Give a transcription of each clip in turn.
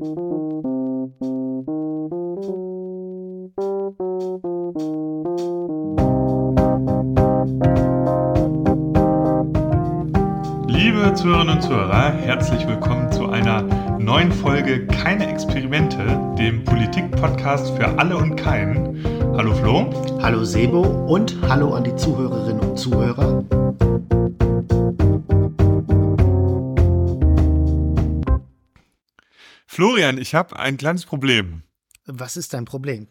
Liebe Zuhörerinnen und Zuhörer, herzlich willkommen zu einer neuen Folge Keine Experimente, dem Politik-Podcast für alle und keinen. Hallo Flo. Hallo Sebo und hallo an die Zuhörerinnen und Zuhörer. Florian, ich habe ein kleines Problem. Was ist dein Problem?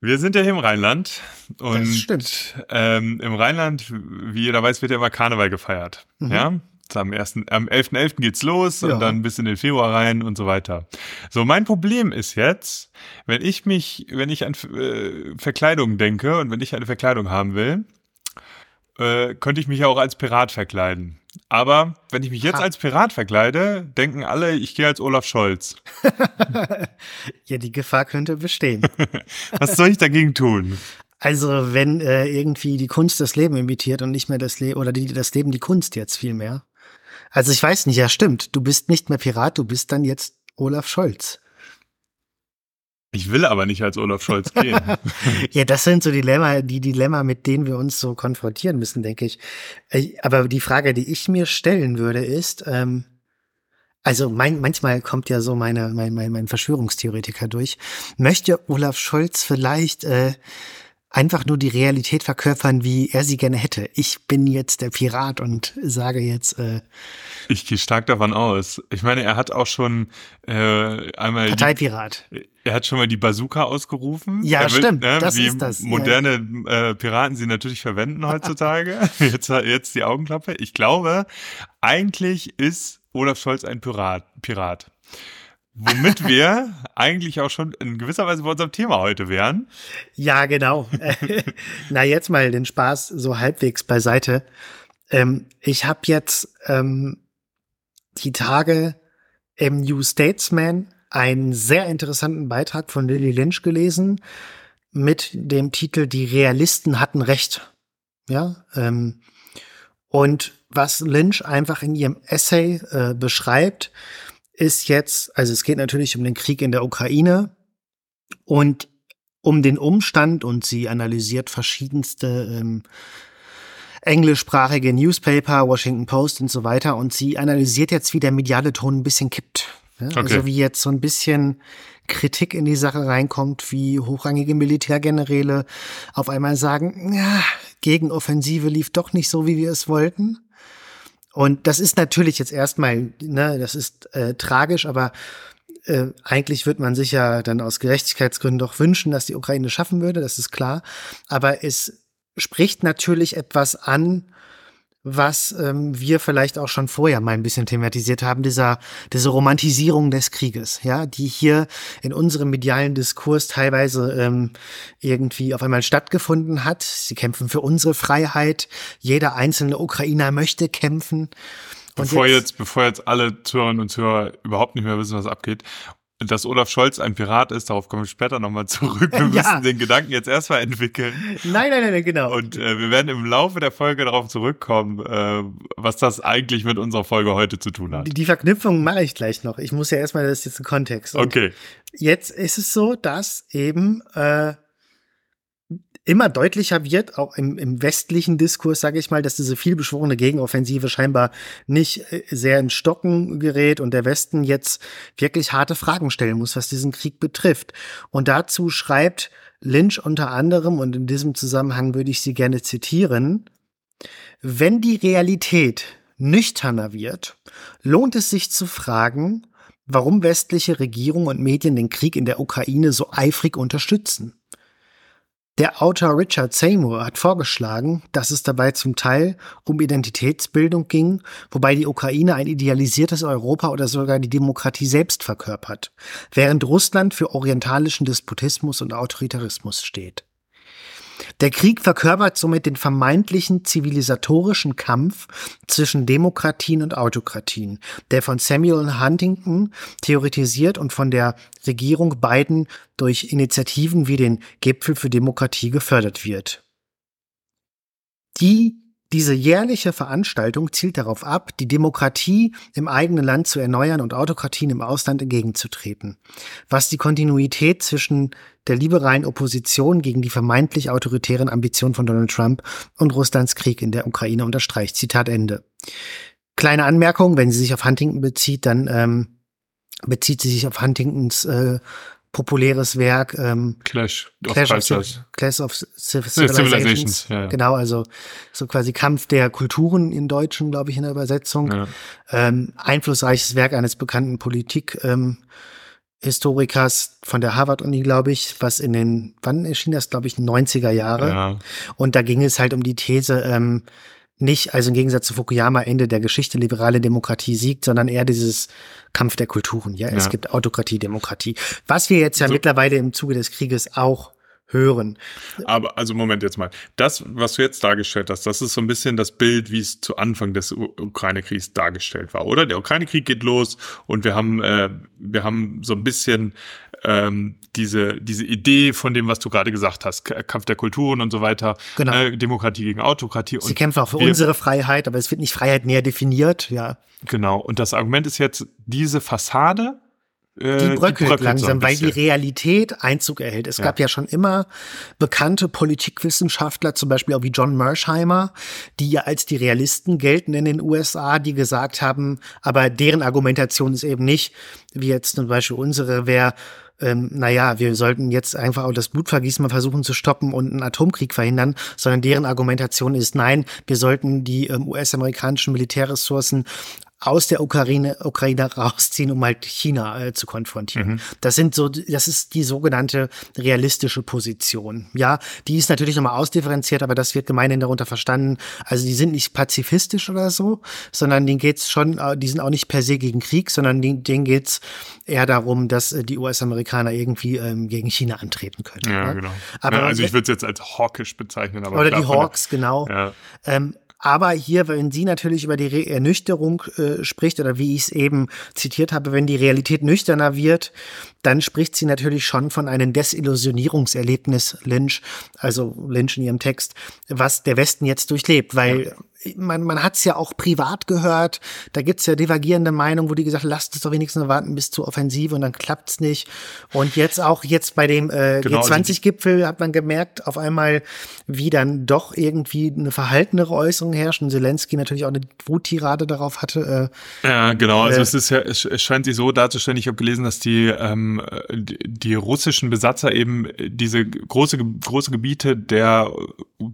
Wir sind ja hier im Rheinland und Das stimmt. Ähm, im Rheinland, wie jeder weiß, wird ja immer Karneval gefeiert. Mhm. Ja, am ersten, am 11.11. geht's los Ja. und dann bis in den Februar rein und so weiter. So, mein Problem ist jetzt, wenn ich mich, wenn ich an äh, Verkleidung denke und wenn ich eine Verkleidung haben will, äh, könnte ich mich ja auch als Pirat verkleiden. Aber wenn ich mich jetzt Ha. als Pirat verkleide, denken alle, ich gehe als Olaf Scholz. Ja, die Gefahr könnte bestehen. Was soll ich dagegen tun? Also, wenn äh, irgendwie die Kunst das Leben imitiert und nicht mehr das Leben, oder die, das Leben die Kunst jetzt viel mehr. Also, ich weiß nicht, ja, stimmt. Du bist nicht mehr Pirat, du bist dann jetzt Olaf Scholz. Ich will aber nicht als Olaf Scholz gehen. Ja, das sind so Dilemma, die Dilemma, mit denen wir uns so konfrontieren müssen, denke ich. Äh, Aber die Frage, die ich mir stellen würde, ist, ähm, also mein, manchmal kommt ja so meine, mein, mein, mein Verschwörungstheoretiker durch. Möchte Olaf Scholz vielleicht äh, einfach nur die Realität verkörpern, wie er sie gerne hätte? Ich bin jetzt der Pirat und sage jetzt äh, Ich gehe stark davon aus. Ich meine, er hat auch schon äh, einmal die, Parteipirat. er hat schon mal die Bazooka ausgerufen. Ja, will, stimmt, Ne, das wie ist das, ja. moderne äh, Piraten sie natürlich verwenden heutzutage. jetzt, jetzt die Augenklappe. Ich glaube, eigentlich ist Olaf Scholz ein Pirat. Pirat. Womit wir eigentlich auch schon in gewisser Weise bei unserem Thema heute wären. Ja, genau. Na, jetzt mal den Spaß so halbwegs beiseite. Ähm, ich habe jetzt ähm, die Tage im New Statesman einen sehr interessanten Beitrag von Lily Lynch gelesen mit dem Titel Die Realisten hatten Recht. Ja, ähm, und was Lynch einfach in ihrem Essay äh, beschreibt, ist jetzt, also es geht natürlich um den Krieg in der Ukraine und um den Umstand und sie analysiert verschiedenste ähm, englischsprachige Newspaper, Washington Post und so weiter und sie analysiert jetzt, wie der mediale Ton ein bisschen kippt. Ja? Okay. Also wie jetzt so ein bisschen Kritik in die Sache reinkommt, wie hochrangige Militärgeneräle auf einmal sagen, ja, Gegenoffensive lief doch nicht so, wie wir es wollten. Und das ist natürlich jetzt erstmal, ne, das ist äh, tragisch, aber äh, eigentlich wird man sich ja dann aus Gerechtigkeitsgründen doch wünschen, dass die Ukraine schaffen würde, das ist klar. Aber es spricht natürlich etwas an, was ähm, wir vielleicht auch schon vorher mal ein bisschen thematisiert haben, dieser, diese Romantisierung des Krieges, ja, die hier in unserem medialen Diskurs teilweise ähm, irgendwie auf einmal stattgefunden hat. Sie kämpfen für unsere Freiheit. Jeder einzelne Ukrainer möchte kämpfen. Und Bevor jetzt, bevor jetzt alle Zuhörerinnen und Zuhörer überhaupt nicht mehr wissen, was abgeht, dass Olaf Scholz ein Pirat ist, darauf komme ich später nochmal zurück. Wir Ja. müssen den Gedanken jetzt erstmal entwickeln. Nein, nein, nein, nein, genau. Und äh, wir werden im Laufe der Folge darauf zurückkommen, äh, was das eigentlich mit unserer Folge heute zu tun hat. die, die Verknüpfung mache ich gleich noch. Ich muss ja erstmal, das ist jetzt ein Kontext. Und Okay. Jetzt ist es so, dass eben äh, immer deutlicher wird, auch im, im westlichen Diskurs, sage ich mal, dass diese vielbeschworene Gegenoffensive scheinbar nicht äh, sehr in Stocken gerät und der Westen jetzt wirklich harte Fragen stellen muss, was diesen Krieg betrifft. Und dazu schreibt Lynch unter anderem, und in diesem Zusammenhang würde ich sie gerne zitieren, wenn die Realität nüchterner wird, lohnt es sich zu fragen, warum westliche Regierung und Medien den Krieg in der Ukraine so eifrig unterstützen. Der Autor Richard Seymour hat vorgeschlagen, dass es dabei zum Teil um Identitätsbildung ging, wobei die Ukraine ein idealisiertes Europa oder sogar die Demokratie selbst verkörpert, während Russland für orientalischen Despotismus und Autoritarismus steht. Der Krieg verkörpert somit den vermeintlichen zivilisatorischen Kampf zwischen Demokratien und Autokratien, der von Samuel Huntington theoretisiert und von der Regierung Biden durch Initiativen wie den Gipfel für Demokratie gefördert wird. Die Diese jährliche Veranstaltung zielt darauf ab, die Demokratie im eigenen Land zu erneuern und Autokratien im Ausland entgegenzutreten, was die Kontinuität zwischen der liberalen Opposition gegen die vermeintlich autoritären Ambitionen von Donald Trump und Russlands Krieg in der Ukraine unterstreicht. Zitat Ende. Kleine Anmerkung, wenn sie sich auf Huntington bezieht, dann ähm, bezieht sie sich auf Huntingtons äh, populäres Werk ähm, Clash, Clash of, Cultures. Clash of Civ- Civilizations, Civilizations. ja, ja. Genau, also so quasi Kampf der Kulturen in Deutschen, glaube ich, in der Übersetzung. Ja. Ähm, einflussreiches Werk eines bekannten Politik. Ähm, Historikers von der Harvard-Uni, glaube ich, was in den, wann erschien das, glaube ich, 90er Jahre. Ja. Und da ging es halt um die These, ähm, nicht, also im Gegensatz zu Fukuyama, Ende der Geschichte, liberale Demokratie siegt, sondern eher dieses Kampf der Kulturen. Ja, es Ja. gibt Autokratie, Demokratie. Was wir jetzt ja So. mittlerweile im Zuge des Krieges auch hören. Aber also Moment jetzt mal. Das, was du jetzt dargestellt hast, das ist so ein bisschen das Bild, wie es zu Anfang des Ukraine-Kriegs dargestellt war, oder? Der Ukraine-Krieg geht los und wir haben, äh, wir haben so ein bisschen ähm, diese, diese Idee von dem, was du gerade gesagt hast, Kampf der Kulturen und so weiter, Genau. äh, Demokratie gegen Autokratie. Sie kämpfen auch für wir- unsere Freiheit, aber es wird nicht Freiheit näher definiert, ja. Genau. Und das Argument ist jetzt, diese Fassade, Die bröckelt, so ein langsam, weil die. Realität Einzug erhält. Es Ja. gab ja schon immer bekannte Politikwissenschaftler, zum Beispiel auch wie John Mersheimer, die ja als die Realisten gelten in den USA, die gesagt haben, aber deren Argumentation ist eben nicht, wie jetzt zum Beispiel unsere, wäre, ähm, naja, wir sollten jetzt einfach auch das Blutvergießen mal versuchen zu stoppen und einen Atomkrieg verhindern, sondern deren Argumentation ist, nein, wir sollten die ähm, US-amerikanischen Militärressourcen aus der Ukraine, Ukraine rausziehen, um halt China äh, zu konfrontieren. Das sind so, das ist die sogenannte realistische Position. Ja, die ist natürlich nochmal ausdifferenziert, aber das wird gemeinhin darunter verstanden. Also die sind nicht pazifistisch oder so, sondern denen geht's schon, äh, die sind auch nicht per se gegen Krieg, sondern denen, denen geht's eher darum, dass äh, die US-Amerikaner irgendwie ähm, gegen China antreten können. Ja, ja? genau. Aber also ich würde es jetzt als hawkisch bezeichnen. Aber oder klar, die Hawks, genau. Ja. Ähm, aber hier, wenn sie natürlich über die Re Ernüchterung äh, spricht, oder wie ich es eben zitiert habe, wenn die Realität nüchterner wird, dann spricht sie natürlich schon von einem Desillusionierungserlebnis Lynch, also Lynch in ihrem Text, was der Westen jetzt durchlebt, weil man, man hat es ja auch privat gehört, da gibt's ja divergierende Meinungen, wo die gesagt, lasst es doch wenigstens warten bis zur Offensive und dann klappt's nicht. Und jetzt auch jetzt bei dem äh, Genau, also die- G20-Gipfel hat man gemerkt, auf einmal, wie dann doch irgendwie eine verhaltenere Äußerung herrscht und Zelensky natürlich auch eine Wuttirade darauf hatte. Äh, Ja, genau. Also Äh, es ist ja, es, scheint sich so darzustellen. Ich habe gelesen, dass die ähm, die russischen Besatzer eben diese große große Gebiete der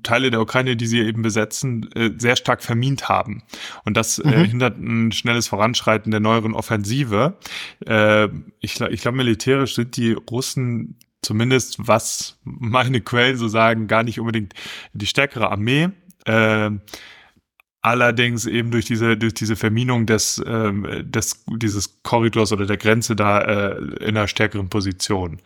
Teile der Ukraine, die sie eben besetzen, äh, sehr stark vermint haben. Und das äh, hindert ein schnelles Voranschreiten der neueren Offensive. Äh, ich ich glaube, militärisch sind die Russen zumindest, was meine Quellen so sagen, gar nicht unbedingt die stärkere Armee. Äh, Allerdings eben durch diese durch diese Verminung des ähm, des dieses Korridors oder der Grenze da äh, in einer stärkeren Position.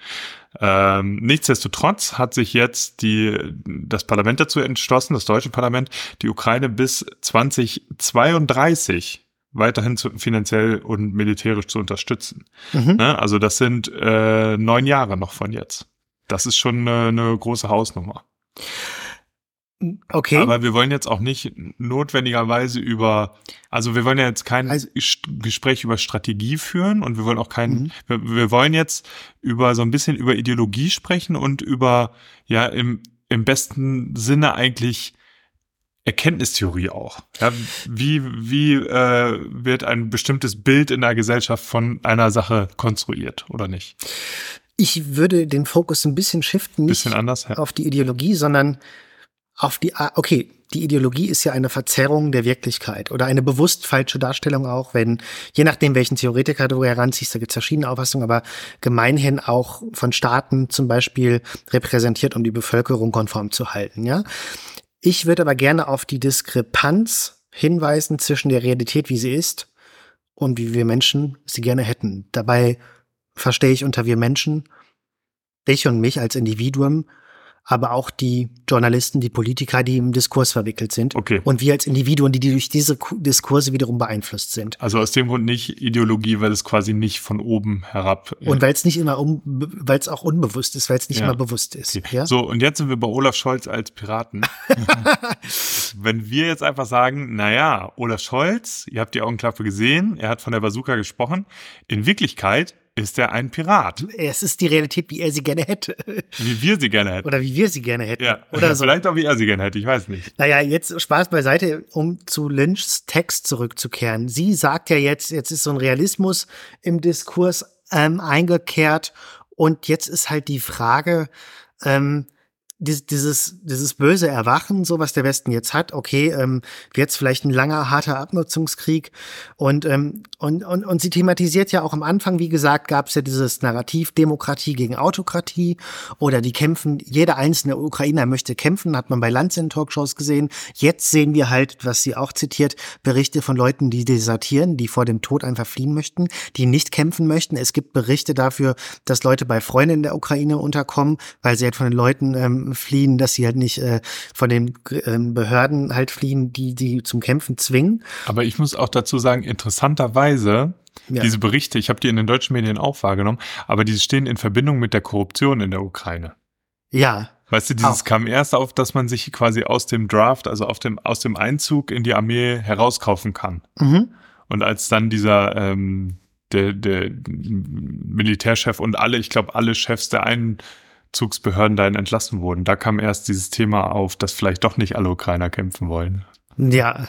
Ähm, nichtsdestotrotz hat sich jetzt die das Parlament dazu entschlossen, das deutsche Parlament, die Ukraine bis 2032 weiterhin zu, finanziell und militärisch zu unterstützen. Mhm. Ne? Also das sind äh, neun Jahre noch von jetzt. Das ist schon eine, eine große Hausnummer. Okay. Aber wir wollen jetzt auch nicht notwendigerweise über, also wir wollen ja jetzt kein Also- Gespräch über Strategie führen und wir wollen auch kein, Mhm. wir, wir wollen jetzt über so ein bisschen über Ideologie sprechen und über, ja, im, im besten Sinne eigentlich Erkenntnistheorie auch. Ja, wie wie äh, wird ein bestimmtes Bild in der Gesellschaft von einer Sache konstruiert oder nicht? ich würde den Fokus ein bisschen shiften, nicht Bisschen anders, ja. auf die Ideologie, sondern auf die, okay, die Ideologie ist ja eine Verzerrung der Wirklichkeit oder eine bewusst falsche Darstellung auch, wenn, je nachdem, welchen Theoretiker du heranziehst, da gibt es verschiedene Auffassungen, aber gemeinhin auch von Staaten zum Beispiel repräsentiert, um die Bevölkerung konform zu halten, ja. Ich würde aber gerne auf die Diskrepanz hinweisen zwischen der Realität, wie sie ist, und wie wir Menschen sie gerne hätten. Dabei verstehe ich unter wir Menschen dich und mich als Individuum, aber auch die Journalisten, die Politiker, die im Diskurs verwickelt sind. Okay. Und wir als Individuen, die durch diese Ku- Diskurse wiederum beeinflusst sind. Also aus dem Grund nicht Ideologie, weil es quasi nicht von oben herab. Und weil es nicht immer, um, weil es auch unbewusst ist, weil es nicht Ja. immer bewusst ist. Okay. Ja? So, und jetzt sind wir bei Olaf Scholz als Piraten. wenn wir jetzt einfach sagen, naja, Olaf Scholz, ihr habt die Augenklappe gesehen, er hat von der Bazooka gesprochen. In Wirklichkeit ist er ein Pirat. Es ist die Realität, wie er sie gerne hätte. Wie wir sie gerne hätten. Oder wie wir sie gerne hätten. Ja, Oder so. vielleicht auch wie er sie gerne hätte, ich weiß nicht. Naja, jetzt Spaß beiseite, um zu Lynchs Text zurückzukehren. Sie sagt ja jetzt, jetzt ist so ein Realismus im Diskurs ähm, eingekehrt und jetzt ist halt die Frage, ähm, dieses, dieses, böse Erwachen, so was der Westen jetzt hat, okay, ähm, jetzt vielleicht ein langer, harter Abnutzungskrieg und, ähm, und, und, und sie thematisiert ja auch am Anfang, wie gesagt, gab es ja dieses Narrativ Demokratie gegen Autokratie oder die kämpfen, jeder einzelne Ukrainer möchte kämpfen, hat man bei Lanz in Talkshows gesehen. Jetzt sehen wir halt, was sie auch zitiert, Berichte von Leuten, die desertieren, die vor dem Tod einfach fliehen möchten, die nicht kämpfen möchten. Es gibt Berichte dafür, dass Leute bei Freunden in der Ukraine unterkommen, weil sie halt von den Leuten ähm, fliehen, dass sie halt nicht äh, von den ähm, Behörden halt fliehen, die die zum Kämpfen zwingen. Aber ich muss auch dazu sagen, interessanterweise, Ja. diese Berichte, ich habe die in den deutschen Medien auch wahrgenommen, aber die stehen in Verbindung mit der Korruption in der Ukraine. Ja, Weißt du, dieses Auch. kam erst auf, dass man sich quasi aus dem Draft, also auf dem, aus dem Einzug in die Armee herauskaufen kann. mhm. Und als dann dieser ähm, der, der Militärchef und alle, ich glaube, alle Chefs der Einzugsbehörden dahin entlassen wurden, da kam erst dieses Thema auf, dass vielleicht doch nicht alle Ukrainer kämpfen wollen. ja.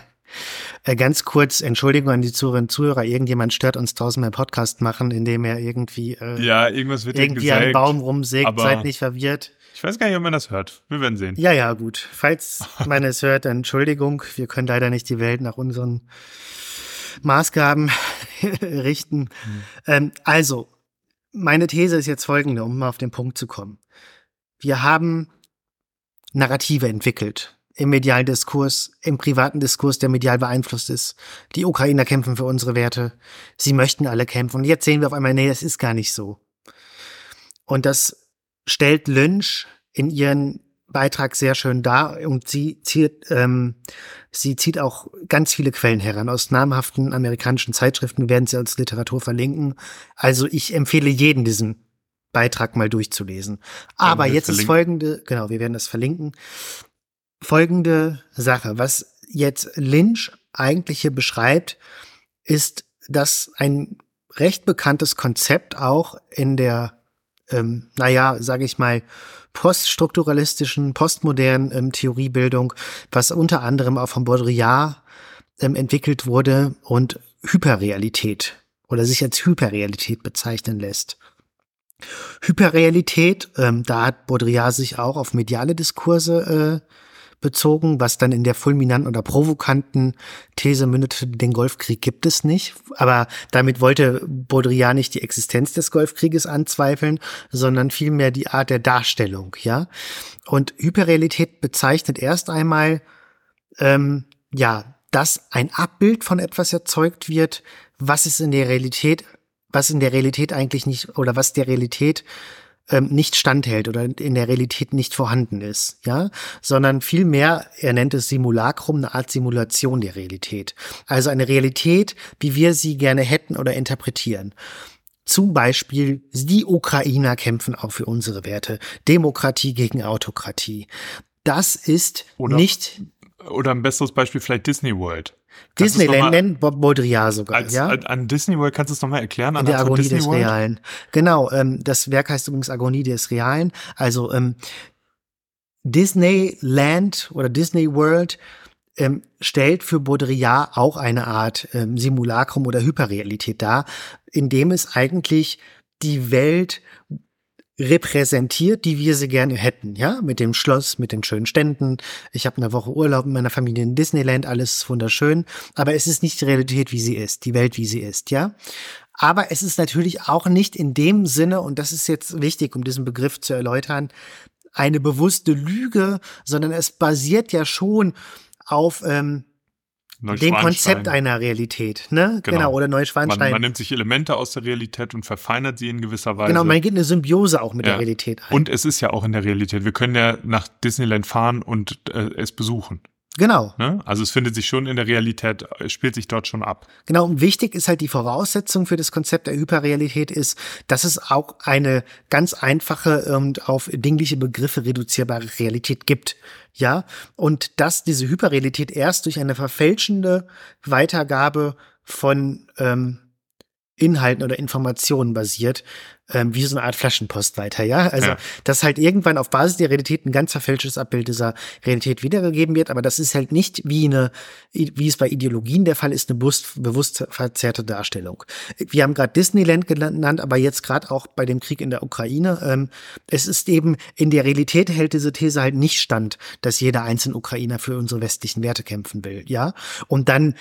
Äh, ganz kurz, Entschuldigung an die Zuhörerinnen und Zuhörer, irgendjemand stört uns draußen beim Podcast machen, indem er irgendwie, äh, Ja, irgendwas wird irgendwie einen gesägt. Baum rumsägt, seid nicht verwirrt. Ich weiß gar nicht, ob man das hört. Wir werden sehen. Ja, ja, gut. Falls man es hört, Entschuldigung. Wir können leider nicht die Welt nach unseren Maßgaben richten. Ähm, also, meine These ist jetzt folgende, um mal auf den Punkt zu kommen. Wir haben Narrative entwickelt im medialen Diskurs, im privaten Diskurs, der medial beeinflusst ist. Die Ukrainer kämpfen für unsere Werte. Sie möchten alle kämpfen. Und jetzt sehen wir auf einmal, nee, das ist gar nicht so. Und das stellt Lynch in ihren Beitrag sehr schön dar und sie zieht, ähm, sie zieht auch ganz viele Quellen heran aus namhaften amerikanischen Zeitschriften, werden sie als Literatur verlinken. Also ich empfehle jeden diesen Beitrag mal durchzulesen. Aber jetzt ist verlinken. folgende, genau, wir werden das verlinken. Folgende Sache, was jetzt Lynch eigentlich hier beschreibt, ist, dass ein recht bekanntes Konzept auch in der, ähm, naja, sage ich mal, poststrukturalistischen, postmodernen ähm, Theoriebildung, was unter anderem auch von Baudrillard ähm, entwickelt wurde und Hyperrealität oder sich als Hyperrealität bezeichnen lässt. Hyperrealität, ähm, da hat Baudrillard sich auch auf mediale Diskurse äh, bezogen, was dann in der fulminanten oder provokanten These mündete, den Golfkrieg gibt es nicht. Aber damit wollte Baudrillard nicht die Existenz des Golfkrieges anzweifeln, sondern vielmehr die Art der Darstellung, ja. Und Hyperrealität bezeichnet erst einmal, ähm, ja, dass ein Abbild von etwas erzeugt wird, was es in der Realität, was in der Realität eigentlich nicht, oder was der Realität ähm, nicht standhält oder in der Realität nicht vorhanden ist, ja, sondern vielmehr, er nennt es Simulacrum, eine Art Simulation der Realität. Also eine Realität, wie wir sie gerne hätten oder interpretieren. Zum Beispiel, die Ukrainer kämpfen auch für unsere Werte. Demokratie gegen Autokratie. Das ist Oder- nicht Oder ein besseres Beispiel vielleicht Disney World. Disneyland, nennt Bob Baudrillard sogar, Als, ja? an, Disney World kannst du es nochmal erklären? In der Agonie des World? Realen. Genau, ähm, das Werk heißt übrigens Agonie des Realen. Also ähm, Disneyland oder Disney World ähm, stellt für Baudrillard auch eine Art ähm, Simulacrum oder Hyperrealität dar, indem es eigentlich die Welt repräsentiert, die wir sie gerne hätten, ja, mit dem Schloss, mit den schönen Ständen. Ich habe eine Woche Urlaub mit meiner Familie in Disneyland, alles wunderschön, aber es ist nicht die Realität, wie sie ist, die Welt, wie sie ist, ja. Aber es ist natürlich auch nicht in dem Sinne, und das ist jetzt wichtig, um diesen Begriff zu erläutern, eine bewusste Lüge, sondern es basiert ja schon auf ähm, dem. Konzept einer Realität, ne? Genau, Genau. oder man, Neuschwanstein. man nimmt sich Elemente aus der Realität und verfeinert sie in gewisser Weise. genau, man geht eine Symbiose auch mit Ja. der Realität ein. und es ist ja auch in der Realität. Wir können ja nach Disneyland fahren und äh, es besuchen. Genau. Ne? Also es findet sich schon in der Realität, spielt sich dort schon ab. Genau, und wichtig ist halt die Voraussetzung für das Konzept der Hyperrealität ist, dass es auch eine ganz einfache und auf dingliche Begriffe reduzierbare Realität gibt. Ja, und dass diese Hyperrealität erst durch eine verfälschende Weitergabe von ähm, Inhalten oder Informationen basiert, ähm, wie so eine Art Flaschenpost weiter, ja. Also, ja. dass halt irgendwann auf Basis der Realität ein ganz verfälschtes Abbild dieser Realität wiedergegeben wird, aber das ist halt nicht wie eine, wie es bei Ideologien der Fall ist, eine bewusst, bewusst verzerrte Darstellung. Wir haben gerade Disneyland genannt, aber jetzt gerade auch bei dem Krieg in der Ukraine. Ähm, es ist eben, in der Realität hält diese These halt nicht stand, dass jeder einzelne Ukrainer für unsere westlichen Werte kämpfen will, ja. Und dann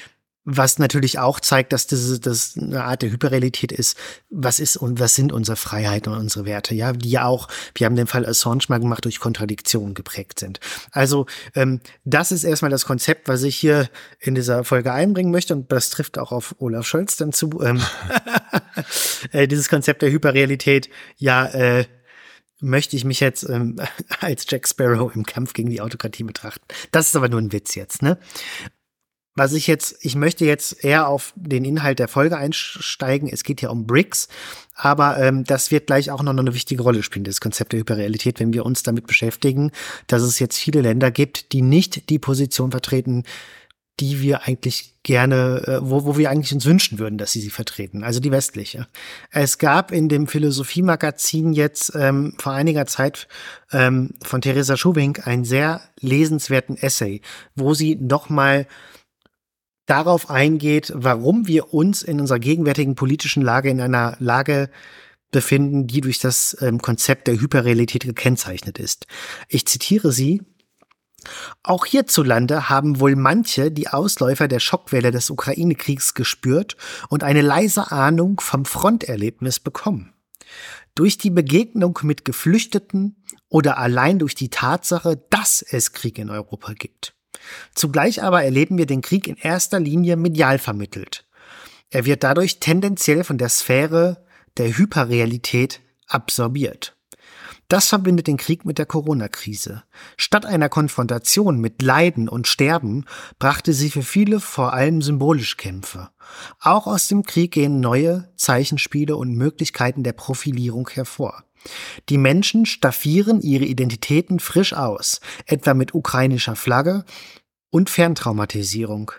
was natürlich auch zeigt, dass das, das eine Art der Hyperrealität ist. Was ist und was sind unsere Freiheiten und unsere Werte? Ja, die ja auch, wir haben den Fall Assange mal gemacht, durch Kontradiktionen geprägt sind. Also ähm, das ist erstmal das Konzept, was ich hier in dieser Folge einbringen möchte und das trifft auch auf Olaf Scholz dann zu. Ähm, äh, dieses Konzept der Hyperrealität, ja, äh, möchte ich mich jetzt ähm, als Jack Sparrow im Kampf gegen die Autokratie betrachten. Das ist aber nur ein Witz jetzt, ne? Was ich jetzt, ich möchte jetzt eher auf den Inhalt der Folge einsteigen. Es geht ja um BRICS, aber ähm, das wird gleich auch noch eine wichtige Rolle spielen, das Konzept der Hyperrealität, wenn wir uns damit beschäftigen, dass es jetzt viele Länder gibt, die nicht die Position vertreten, die wir eigentlich gerne, äh, wo, wo wir eigentlich uns wünschen würden, dass sie sie vertreten, also die westliche. Es gab in dem Philosophiemagazin jetzt ähm, vor einiger Zeit ähm, von Theresa Schubink einen sehr lesenswerten Essay, wo sie nochmal darauf eingeht, warum wir uns in unserer gegenwärtigen politischen Lage in einer Lage befinden, die durch das ähm, Konzept der Hyperrealität gekennzeichnet ist. Ich zitiere sie. Auch hierzulande haben wohl manche die Ausläufer der Schockwelle des Ukraine-Kriegs gespürt und eine leise Ahnung vom Fronterlebnis bekommen. Durch die Begegnung mit Geflüchteten oder allein durch die Tatsache, dass es Krieg in Europa gibt. Zugleich aber erleben wir den Krieg in erster Linie medial vermittelt. Er wird dadurch tendenziell von der Sphäre der Hyperrealität absorbiert. Das verbindet den Krieg mit der Corona-Krise. Statt einer Konfrontation mit Leiden und Sterben brachte sie für viele vor allem symbolisch Kämpfe. Auch aus dem Krieg gehen neue Zeichenspiele und Möglichkeiten der Profilierung hervor. Die Menschen staffieren ihre Identitäten frisch aus, etwa mit ukrainischer Flagge und Ferntraumatisierung.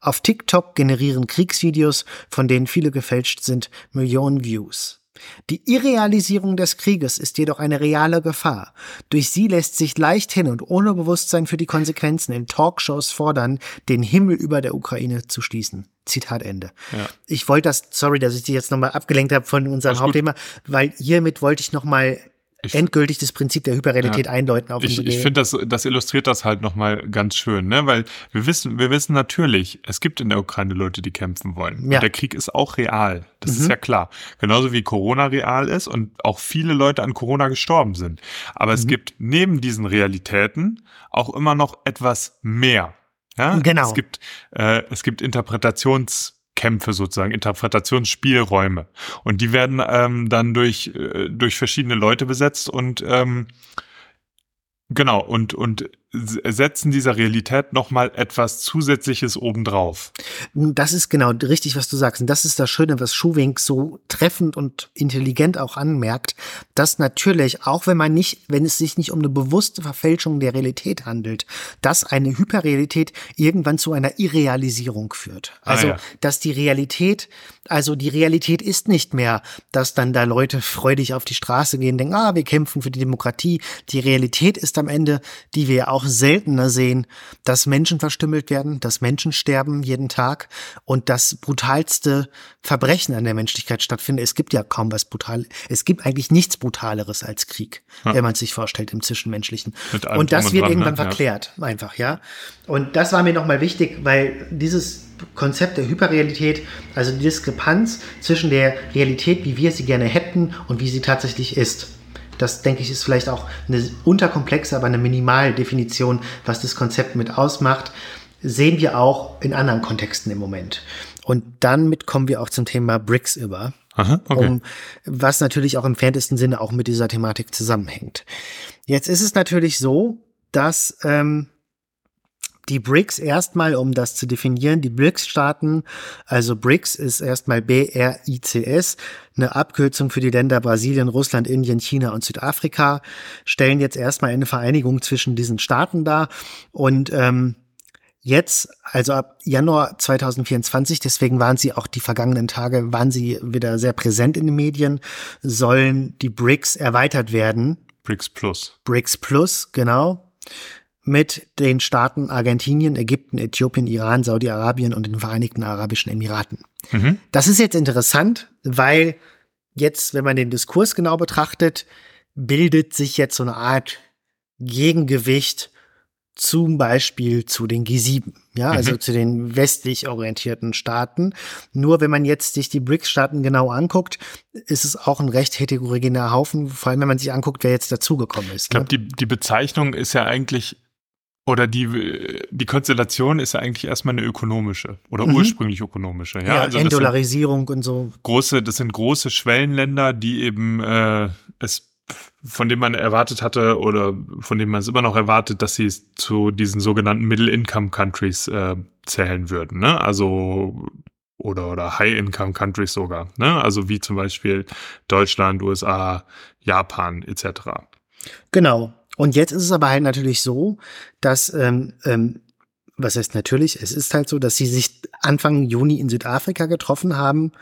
Auf TikTok generieren Kriegsvideos, von denen viele gefälscht sind, Millionen Views. Die Irrealisierung des Krieges ist jedoch eine reale Gefahr. Durch sie lässt sich leichthin und ohne Bewusstsein für die Konsequenzen in Talkshows fordern, den Himmel über der Ukraine zu schließen. Zitat Ende. Ja. Ich wollte das, sorry, dass ich dich jetzt nochmal abgelenkt habe von unserem Hauptthema, weil hiermit wollte ich nochmal ich, endgültig das Prinzip der Hyperrealität ja, eindeuten. Auf ich ich finde, das, das illustriert das halt nochmal ganz schön, ne? weil wir wissen, wir wissen natürlich, es gibt in der Ukraine Leute, die kämpfen wollen. Ja. Und der Krieg ist auch real. Das mhm. ist ja klar. Genauso wie Corona real ist und auch viele Leute an Corona gestorben sind. Aber mhm. es gibt neben diesen Realitäten auch immer noch etwas mehr. Ja? Genau. Es gibt, äh, es gibt Interpretations- Kämpfe sozusagen, Interpretationsspielräume. Und die werden ähm, dann durch, äh, durch verschiedene Leute besetzt und ähm, genau, und, und setzen dieser Realität nochmal etwas Zusätzliches obendrauf. Das ist genau richtig, was du sagst. Und das ist das Schöne, was Schuwink so treffend und intelligent auch anmerkt, dass natürlich, auch wenn man nicht, wenn es sich nicht um eine bewusste Verfälschung der Realität handelt, dass eine Hyperrealität irgendwann zu einer Irrealisierung führt. Ah, also, ah, ja. dass die Realität, also die Realität ist nicht mehr, dass dann da Leute freudig auf die Straße gehen, denken, ah, wir kämpfen für die Demokratie. Die Realität ist am Ende, die wir auch seltener sehen, dass Menschen verstümmelt werden, dass Menschen sterben jeden Tag und dass brutalste Verbrechen an der Menschlichkeit stattfinden. Es gibt ja kaum was brutal. Es gibt eigentlich nichts brutaleres als Krieg, ja. wenn man sich vorstellt im Zwischenmenschlichen. Und das wird dran, irgendwann ne? verklärt, ja. einfach, ja. Und das war mir nochmal wichtig, weil dieses Konzept der Hyperrealität, also die Diskrepanz zwischen der Realität, wie wir sie gerne hätten und wie sie tatsächlich ist. Das, denke ich, ist vielleicht auch eine unterkomplexe, aber eine Minimaldefinition, was das Konzept mit ausmacht. Sehen wir auch in anderen Kontexten im Moment. Und dann mit kommen wir auch zum Thema BRICS über. Aha, okay. um, was natürlich auch im entferntesten Sinne auch mit dieser Thematik zusammenhängt. Jetzt ist es natürlich so, dass ähm, die BRICS erstmal, um das zu definieren, die BRICS-Staaten, also BRICS ist erstmal B-R-I-C-S, eine Abkürzung für die Länder Brasilien, Russland, Indien, China und Südafrika, stellen jetzt erstmal eine Vereinigung zwischen diesen Staaten dar und ähm, Jetzt, also ab Januar 2024, deswegen waren sie auch die vergangenen Tage, waren sie wieder sehr präsent in den Medien, sollen die BRICS erweitert werden. BRICS Plus. BRICS Plus, genau mit den Staaten Argentinien, Ägypten, Äthiopien, Iran, Saudi-Arabien und den Vereinigten Arabischen Emiraten. Mhm. Das ist jetzt interessant, weil jetzt, wenn man den Diskurs genau betrachtet, bildet sich jetzt so eine Art Gegengewicht zum Beispiel zu den G7, ja, also mhm. zu den westlich orientierten Staaten. Nur wenn man jetzt sich die BRICS-Staaten genau anguckt, ist es auch ein recht heterogener Haufen, vor allem wenn man sich anguckt, wer jetzt dazugekommen ist. Ich glaube, ne? die, die Bezeichnung ist ja eigentlich oder die, die Konstellation ist ja eigentlich erstmal eine ökonomische oder mhm. ursprünglich ökonomische. Ja, ja also Endolarisierung und so. Große, das sind große Schwellenländer, die eben äh, es von dem man erwartet hatte oder von dem man es immer noch erwartet, dass sie zu diesen sogenannten Middle-Income-Countries äh, zählen würden. Ne? Also oder oder High-Income-Countries sogar. Ne? Also wie zum Beispiel Deutschland, USA, Japan etc. Genau. Und jetzt ist es aber halt natürlich so, dass, ähm, ähm, was heißt natürlich, es ist halt so, dass sie sich Anfang Juni in Südafrika getroffen haben,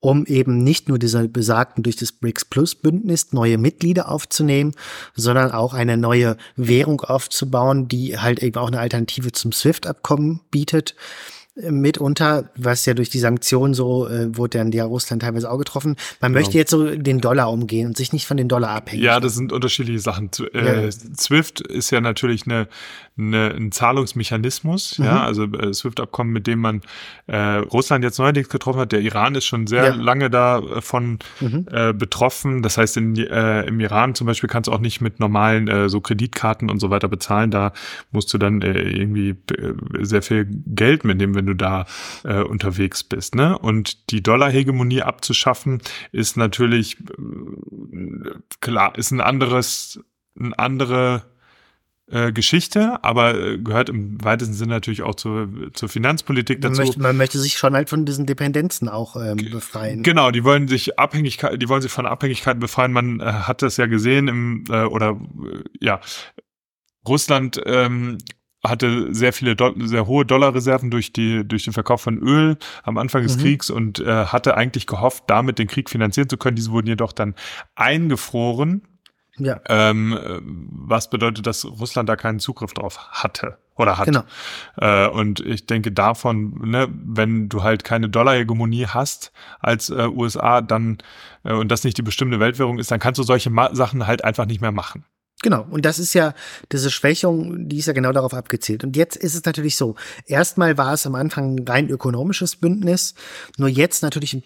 um eben nicht nur diese besagten durch das BRICS Plus Bündnis neue Mitglieder aufzunehmen, sondern auch eine neue Währung aufzubauen, die halt eben auch eine Alternative zum SWIFT-Abkommen bietet mitunter, was ja durch die Sanktionen so, äh, wurde dann ja Russland teilweise auch getroffen. Man genau. möchte jetzt so den Dollar umgehen und sich nicht von den Dollar abhängen. Ja, das sind unterschiedliche Sachen. Äh, ja. SWIFT ist ja natürlich eine, eine, ein Zahlungsmechanismus, mhm. ja, also äh, SWIFT-Abkommen, mit dem man äh, Russland jetzt neuerdings getroffen hat. Der Iran ist schon sehr ja. lange davon mhm. äh, betroffen. Das heißt, in, äh, im Iran zum Beispiel kannst du auch nicht mit normalen äh, so Kreditkarten und so weiter bezahlen. Da musst du dann äh, irgendwie äh, sehr viel Geld mitnehmen, wenn du da äh, unterwegs bist. Ne? Und die Dollarhegemonie abzuschaffen, ist natürlich äh, klar, ist ein anderes, ein andere äh, Geschichte, aber äh, gehört im weitesten Sinne natürlich auch zur, zur Finanzpolitik dazu. Man möchte, man möchte sich schon halt von diesen Dependenzen auch ähm, befreien. Genau, die wollen sich Abhängigkeit, die wollen sich von Abhängigkeiten befreien. Man äh, hat das ja gesehen im äh, oder äh, ja Russland ähm, hatte sehr viele, Do sehr hohe Dollarreserven durch die durch den Verkauf von Öl am Anfang des mhm. Kriegs und äh, hatte eigentlich gehofft, damit den Krieg finanzieren zu können. Diese wurden jedoch dann eingefroren. Ja. Ähm, was bedeutet, dass Russland da keinen Zugriff drauf hatte oder hat. Genau. Äh, und ich denke davon, ne, wenn du halt keine Dollarhegemonie hast als äh, USA, dann äh, und das nicht die bestimmte Weltwährung ist, dann kannst du solche Ma Sachen halt einfach nicht mehr machen. Genau, und das ist ja diese Schwächung, die ist ja genau darauf abgezielt. Und jetzt ist es natürlich so, erstmal war es am Anfang ein rein ökonomisches Bündnis, nur jetzt natürlich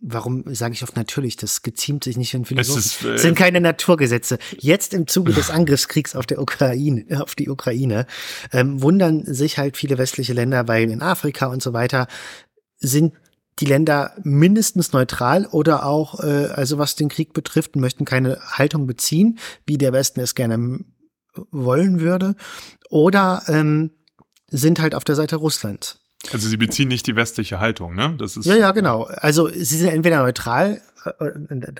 warum sage ich oft natürlich, das geziemt sich nicht für einen Philosophen. Äh, sind keine Naturgesetze. Jetzt im Zuge des Angriffskriegs auf der Ukraine, auf die Ukraine, ähm, wundern sich halt viele westliche Länder, weil in Afrika und so weiter sind die Länder mindestens neutral oder auch, äh, also was den Krieg betrifft, möchten keine Haltung beziehen, wie der Westen es gerne wollen würde, oder ähm, sind halt auf der Seite Russlands. Also sie beziehen nicht die westliche Haltung, ne? Das ist ja, ja, genau. Also sie sind entweder neutral äh,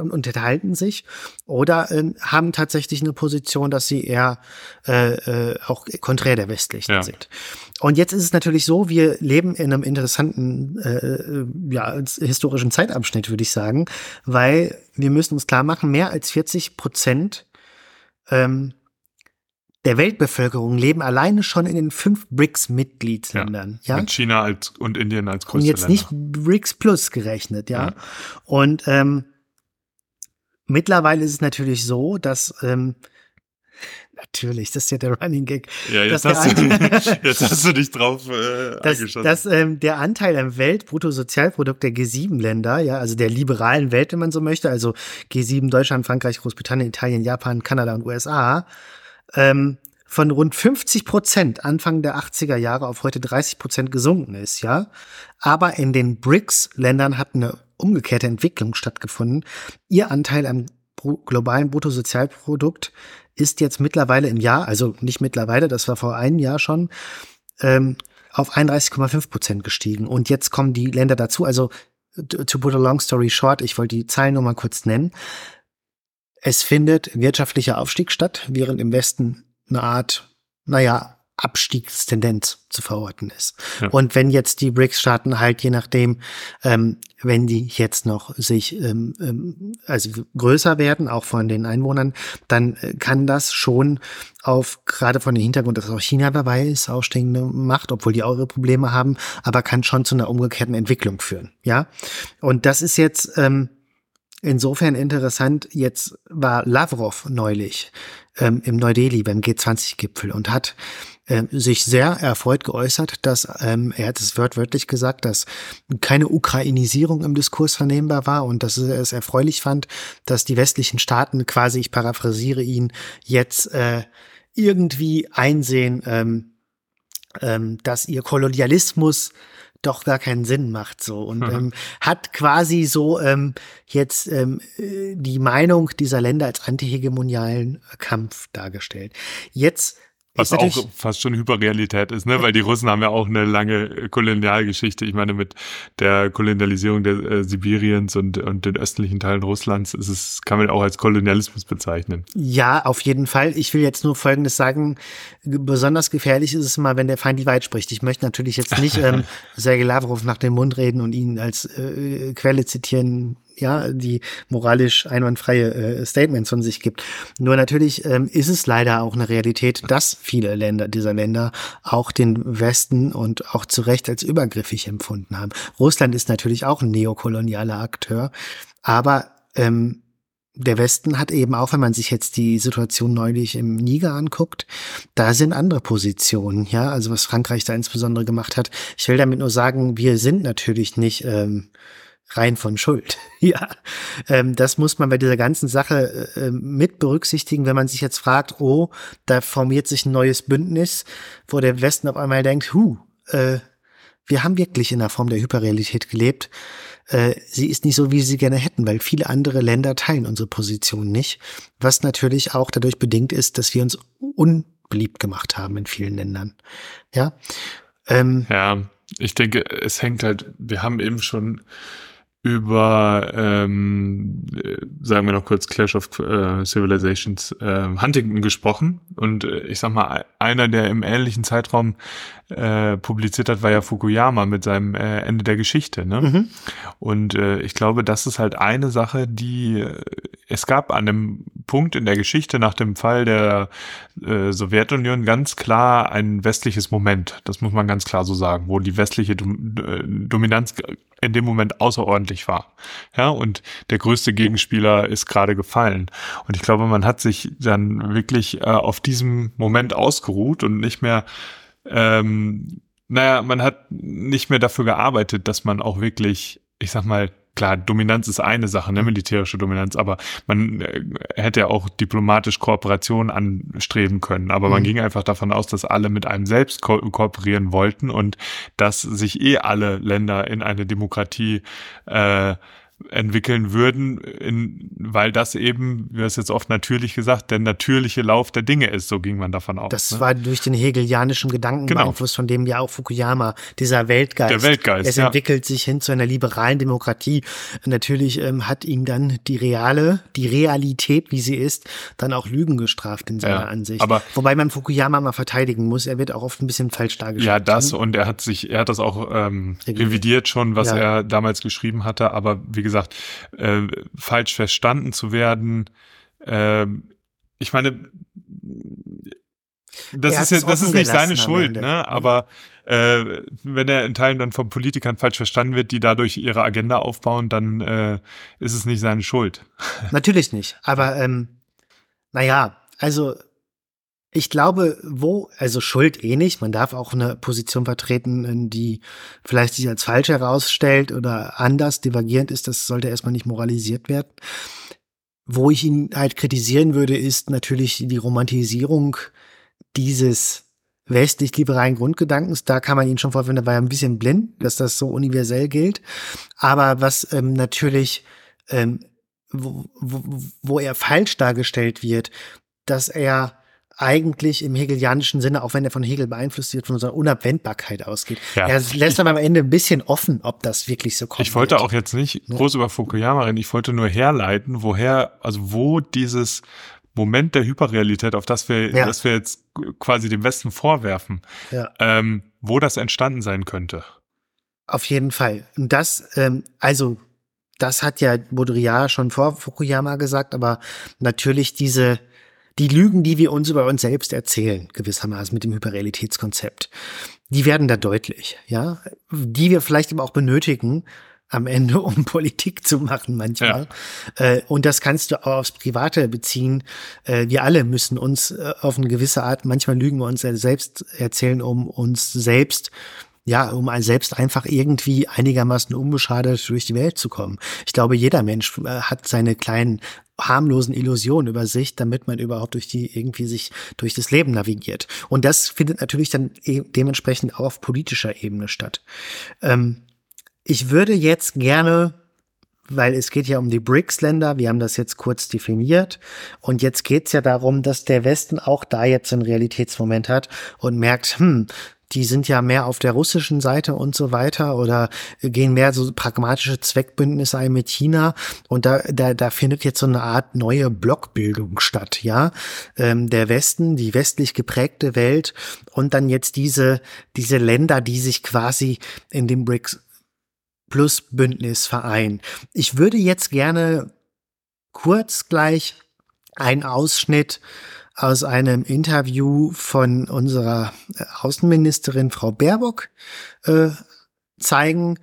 und unterhalten sich oder äh, haben tatsächlich eine Position, dass sie eher äh, äh, auch konträr der westlichen ja. sind. Und jetzt ist es natürlich so, wir leben in einem interessanten äh, ja, historischen Zeitabschnitt, würde ich sagen, weil wir müssen uns klar machen, mehr als 40 Prozent ähm, der Weltbevölkerung leben alleine schon in den fünf BRICS-Mitgliedsländern. Ja, ja? Mit China als, und Indien als größte Und jetzt Länder. nicht BRICS Plus gerechnet, ja. ja. Und ähm, mittlerweile ist es natürlich so, dass ähm, Natürlich, das ist ja der Running Gag. Ja, jetzt, hast du, jetzt hast du dich drauf äh, dass, eingeschossen. Dass ähm, der Anteil am Weltbruttosozialprodukt der G7-Länder, ja, also der liberalen Welt, wenn man so möchte, also G7, Deutschland, Frankreich, Großbritannien, Italien, Japan, Kanada und USA, ähm, von rund 50 Prozent Anfang der 80er Jahre auf heute 30 Prozent gesunken ist, ja. Aber in den BRICS-Ländern hat eine umgekehrte Entwicklung stattgefunden. Ihr Anteil am globalen Bruttosozialprodukt ist jetzt mittlerweile im Jahr, also nicht mittlerweile, das war vor einem Jahr schon, ähm, auf 31,5 Prozent gestiegen. Und jetzt kommen die Länder dazu. Also to put a long story short, ich wollte die Zahlen nur mal kurz nennen. Es findet wirtschaftlicher Aufstieg statt, während im Westen eine Art, naja, Abstiegstendenz zu verorten ist. Ja. Und wenn jetzt die BRICS-Staaten halt je nachdem, ähm, wenn die jetzt noch sich ähm, ähm, also größer werden, auch von den Einwohnern, dann äh, kann das schon auf gerade von dem Hintergrund, dass auch China dabei ist, aufstehende Macht, obwohl die auch ihre Probleme haben, aber kann schon zu einer umgekehrten Entwicklung führen. Ja, und das ist jetzt ähm, insofern interessant. Jetzt war Lavrov neulich ähm, im Neu-Delhi beim G20-Gipfel und hat äh, sich sehr erfreut geäußert, dass ähm, er hat es wörtlich gesagt, dass keine Ukrainisierung im Diskurs vernehmbar war und dass er es erfreulich fand, dass die westlichen Staaten quasi, ich paraphrasiere ihn, jetzt äh, irgendwie einsehen, ähm, ähm, dass ihr Kolonialismus doch gar keinen Sinn macht so und mhm. ähm, hat quasi so ähm, jetzt ähm, äh, die Meinung dieser Länder als antihegemonialen Kampf dargestellt. Jetzt was auch fast schon Hyperrealität ist, ne? Weil die Russen haben ja auch eine lange Kolonialgeschichte. Ich meine, mit der Kolonialisierung der äh, Sibiriens und, und den östlichen Teilen Russlands ist es, kann man auch als Kolonialismus bezeichnen. Ja, auf jeden Fall. Ich will jetzt nur Folgendes sagen. Besonders gefährlich ist es immer, wenn der Feind die Wahrheit spricht. Ich möchte natürlich jetzt nicht ähm, Sergei Lavrov nach dem Mund reden und ihn als äh, Quelle zitieren, ja, die moralisch einwandfreie äh, Statements von sich gibt. Nur natürlich ähm, ist es leider auch eine Realität, dass viele Länder dieser Länder auch den Westen und auch zu Recht als übergriffig empfunden haben. Russland ist natürlich auch ein neokolonialer Akteur, aber ähm, der Westen hat eben auch, wenn man sich jetzt die Situation neulich im Niger anguckt, da sind andere Positionen, ja, also was Frankreich da insbesondere gemacht hat. Ich will damit nur sagen, wir sind natürlich nicht ähm, rein von Schuld. ja, ähm, das muss man bei dieser ganzen Sache äh, mit berücksichtigen, wenn man sich jetzt fragt, oh, da formiert sich ein neues Bündnis, wo der Westen auf einmal denkt, hu, äh, wir haben wirklich in der Form der Hyperrealität gelebt. Äh, sie ist nicht so, wie sie gerne hätten, weil viele andere Länder teilen unsere Position nicht, was natürlich auch dadurch bedingt ist, dass wir uns unbeliebt gemacht haben in vielen Ländern. Ja. Ähm, ja, ich denke, es hängt halt, wir haben eben schon über, ähm, sagen wir noch kurz, Clash of äh, Civilizations äh, Huntington gesprochen. Und äh, ich sag mal, einer, der im ähnlichen Zeitraum äh, publiziert hat, war ja Fukuyama mit seinem äh, Ende der Geschichte. Ne? Mhm. Und äh, ich glaube, das ist halt eine Sache, die äh, es gab an dem Punkt in der Geschichte nach dem Fall der äh, Sowjetunion ganz klar ein westliches Moment. Das muss man ganz klar so sagen, wo die westliche Dom äh, Dominanz in dem Moment außerordentlich war. Ja, und der größte Gegenspieler ist gerade gefallen. Und ich glaube, man hat sich dann wirklich äh, auf diesem Moment ausgeruht und nicht mehr, ähm, naja, man hat nicht mehr dafür gearbeitet, dass man auch wirklich, ich sag mal, klar, Dominanz ist eine Sache, ne, militärische Dominanz, aber man äh, hätte ja auch diplomatisch Kooperation anstreben können. Aber mhm. man ging einfach davon aus, dass alle mit einem selbst ko kooperieren wollten und dass sich eh alle Länder in eine Demokratie äh, entwickeln würden, in, weil das eben, wie es jetzt oft natürlich gesagt, der natürliche Lauf der Dinge ist. So ging man davon aus. Das ne? war durch den hegelianischen Gedanken genau. beeinflusst, von dem ja auch Fukuyama, dieser Weltgeist. Der Weltgeist. Es ja. entwickelt sich hin zu einer liberalen Demokratie. Natürlich ähm, hat ihn dann die reale, die Realität, wie sie ist, dann auch Lügen gestraft in seiner ja, Ansicht. Aber Wobei man Fukuyama mal verteidigen muss. Er wird auch oft ein bisschen falsch dargestellt. Ja, das ne? und er hat sich, er hat das auch ähm, revidiert schon, was ja. er damals geschrieben hatte. Aber wie gesagt, äh, falsch verstanden zu werden. Äh, ich meine, das ist, ja, das ist nicht seine Schuld, ne? Aber äh, wenn er in Teilen dann von Politikern falsch verstanden wird, die dadurch ihre Agenda aufbauen, dann äh, ist es nicht seine Schuld. Natürlich nicht. Aber ähm, naja, also ich glaube, wo, also Schuld eh nicht. Man darf auch eine Position vertreten, die vielleicht sich als falsch herausstellt oder anders divergierend ist. Das sollte erstmal nicht moralisiert werden. Wo ich ihn halt kritisieren würde, ist natürlich die Romantisierung dieses westlich-liberalen Grundgedankens. Da kann man ihn schon vorfinden, da war er ein bisschen blind, dass das so universell gilt. Aber was ähm, natürlich ähm, wo, wo, wo er falsch dargestellt wird, dass er eigentlich im hegelianischen Sinne, auch wenn er von Hegel beeinflusst wird, von unserer Unabwendbarkeit ausgeht. Ja. Er lässt aber am Ende ein bisschen offen, ob das wirklich so kommt. Ich wollte wird. auch jetzt nicht groß über Fukuyama reden, ich wollte nur herleiten, woher, also wo dieses Moment der Hyperrealität, auf das wir, ja. das wir jetzt quasi dem Westen vorwerfen, ja. ähm, wo das entstanden sein könnte. Auf jeden Fall. Und das, ähm, also, das hat ja Baudrillard schon vor Fukuyama gesagt, aber natürlich diese, die Lügen, die wir uns über uns selbst erzählen, gewissermaßen mit dem Hyperrealitätskonzept, die werden da deutlich, ja, die wir vielleicht aber auch benötigen, am Ende, um Politik zu machen manchmal. Ja. Äh, und das kannst du auch aufs Private beziehen. Äh, wir alle müssen uns äh, auf eine gewisse Art, manchmal lügen wir uns selbst erzählen, um uns selbst ja, um selbst einfach irgendwie einigermaßen unbeschadet durch die Welt zu kommen. Ich glaube, jeder Mensch hat seine kleinen harmlosen Illusionen über sich, damit man überhaupt durch die irgendwie sich durch das Leben navigiert. Und das findet natürlich dann e dementsprechend auch auf politischer Ebene statt. Ähm, ich würde jetzt gerne, weil es geht ja um die BRICS-Länder, wir haben das jetzt kurz definiert, und jetzt geht's ja darum, dass der Westen auch da jetzt einen Realitätsmoment hat und merkt, hm, die sind ja mehr auf der russischen Seite und so weiter oder gehen mehr so pragmatische Zweckbündnisse ein mit China und da, da, da findet jetzt so eine Art neue Blockbildung statt, ja. Ähm, der Westen, die westlich geprägte Welt und dann jetzt diese, diese Länder, die sich quasi in dem BRICS Plus Bündnis vereinen. Ich würde jetzt gerne kurz gleich einen Ausschnitt aus einem Interview von unserer äh, Außenministerin Frau Baerbock äh, zeigen,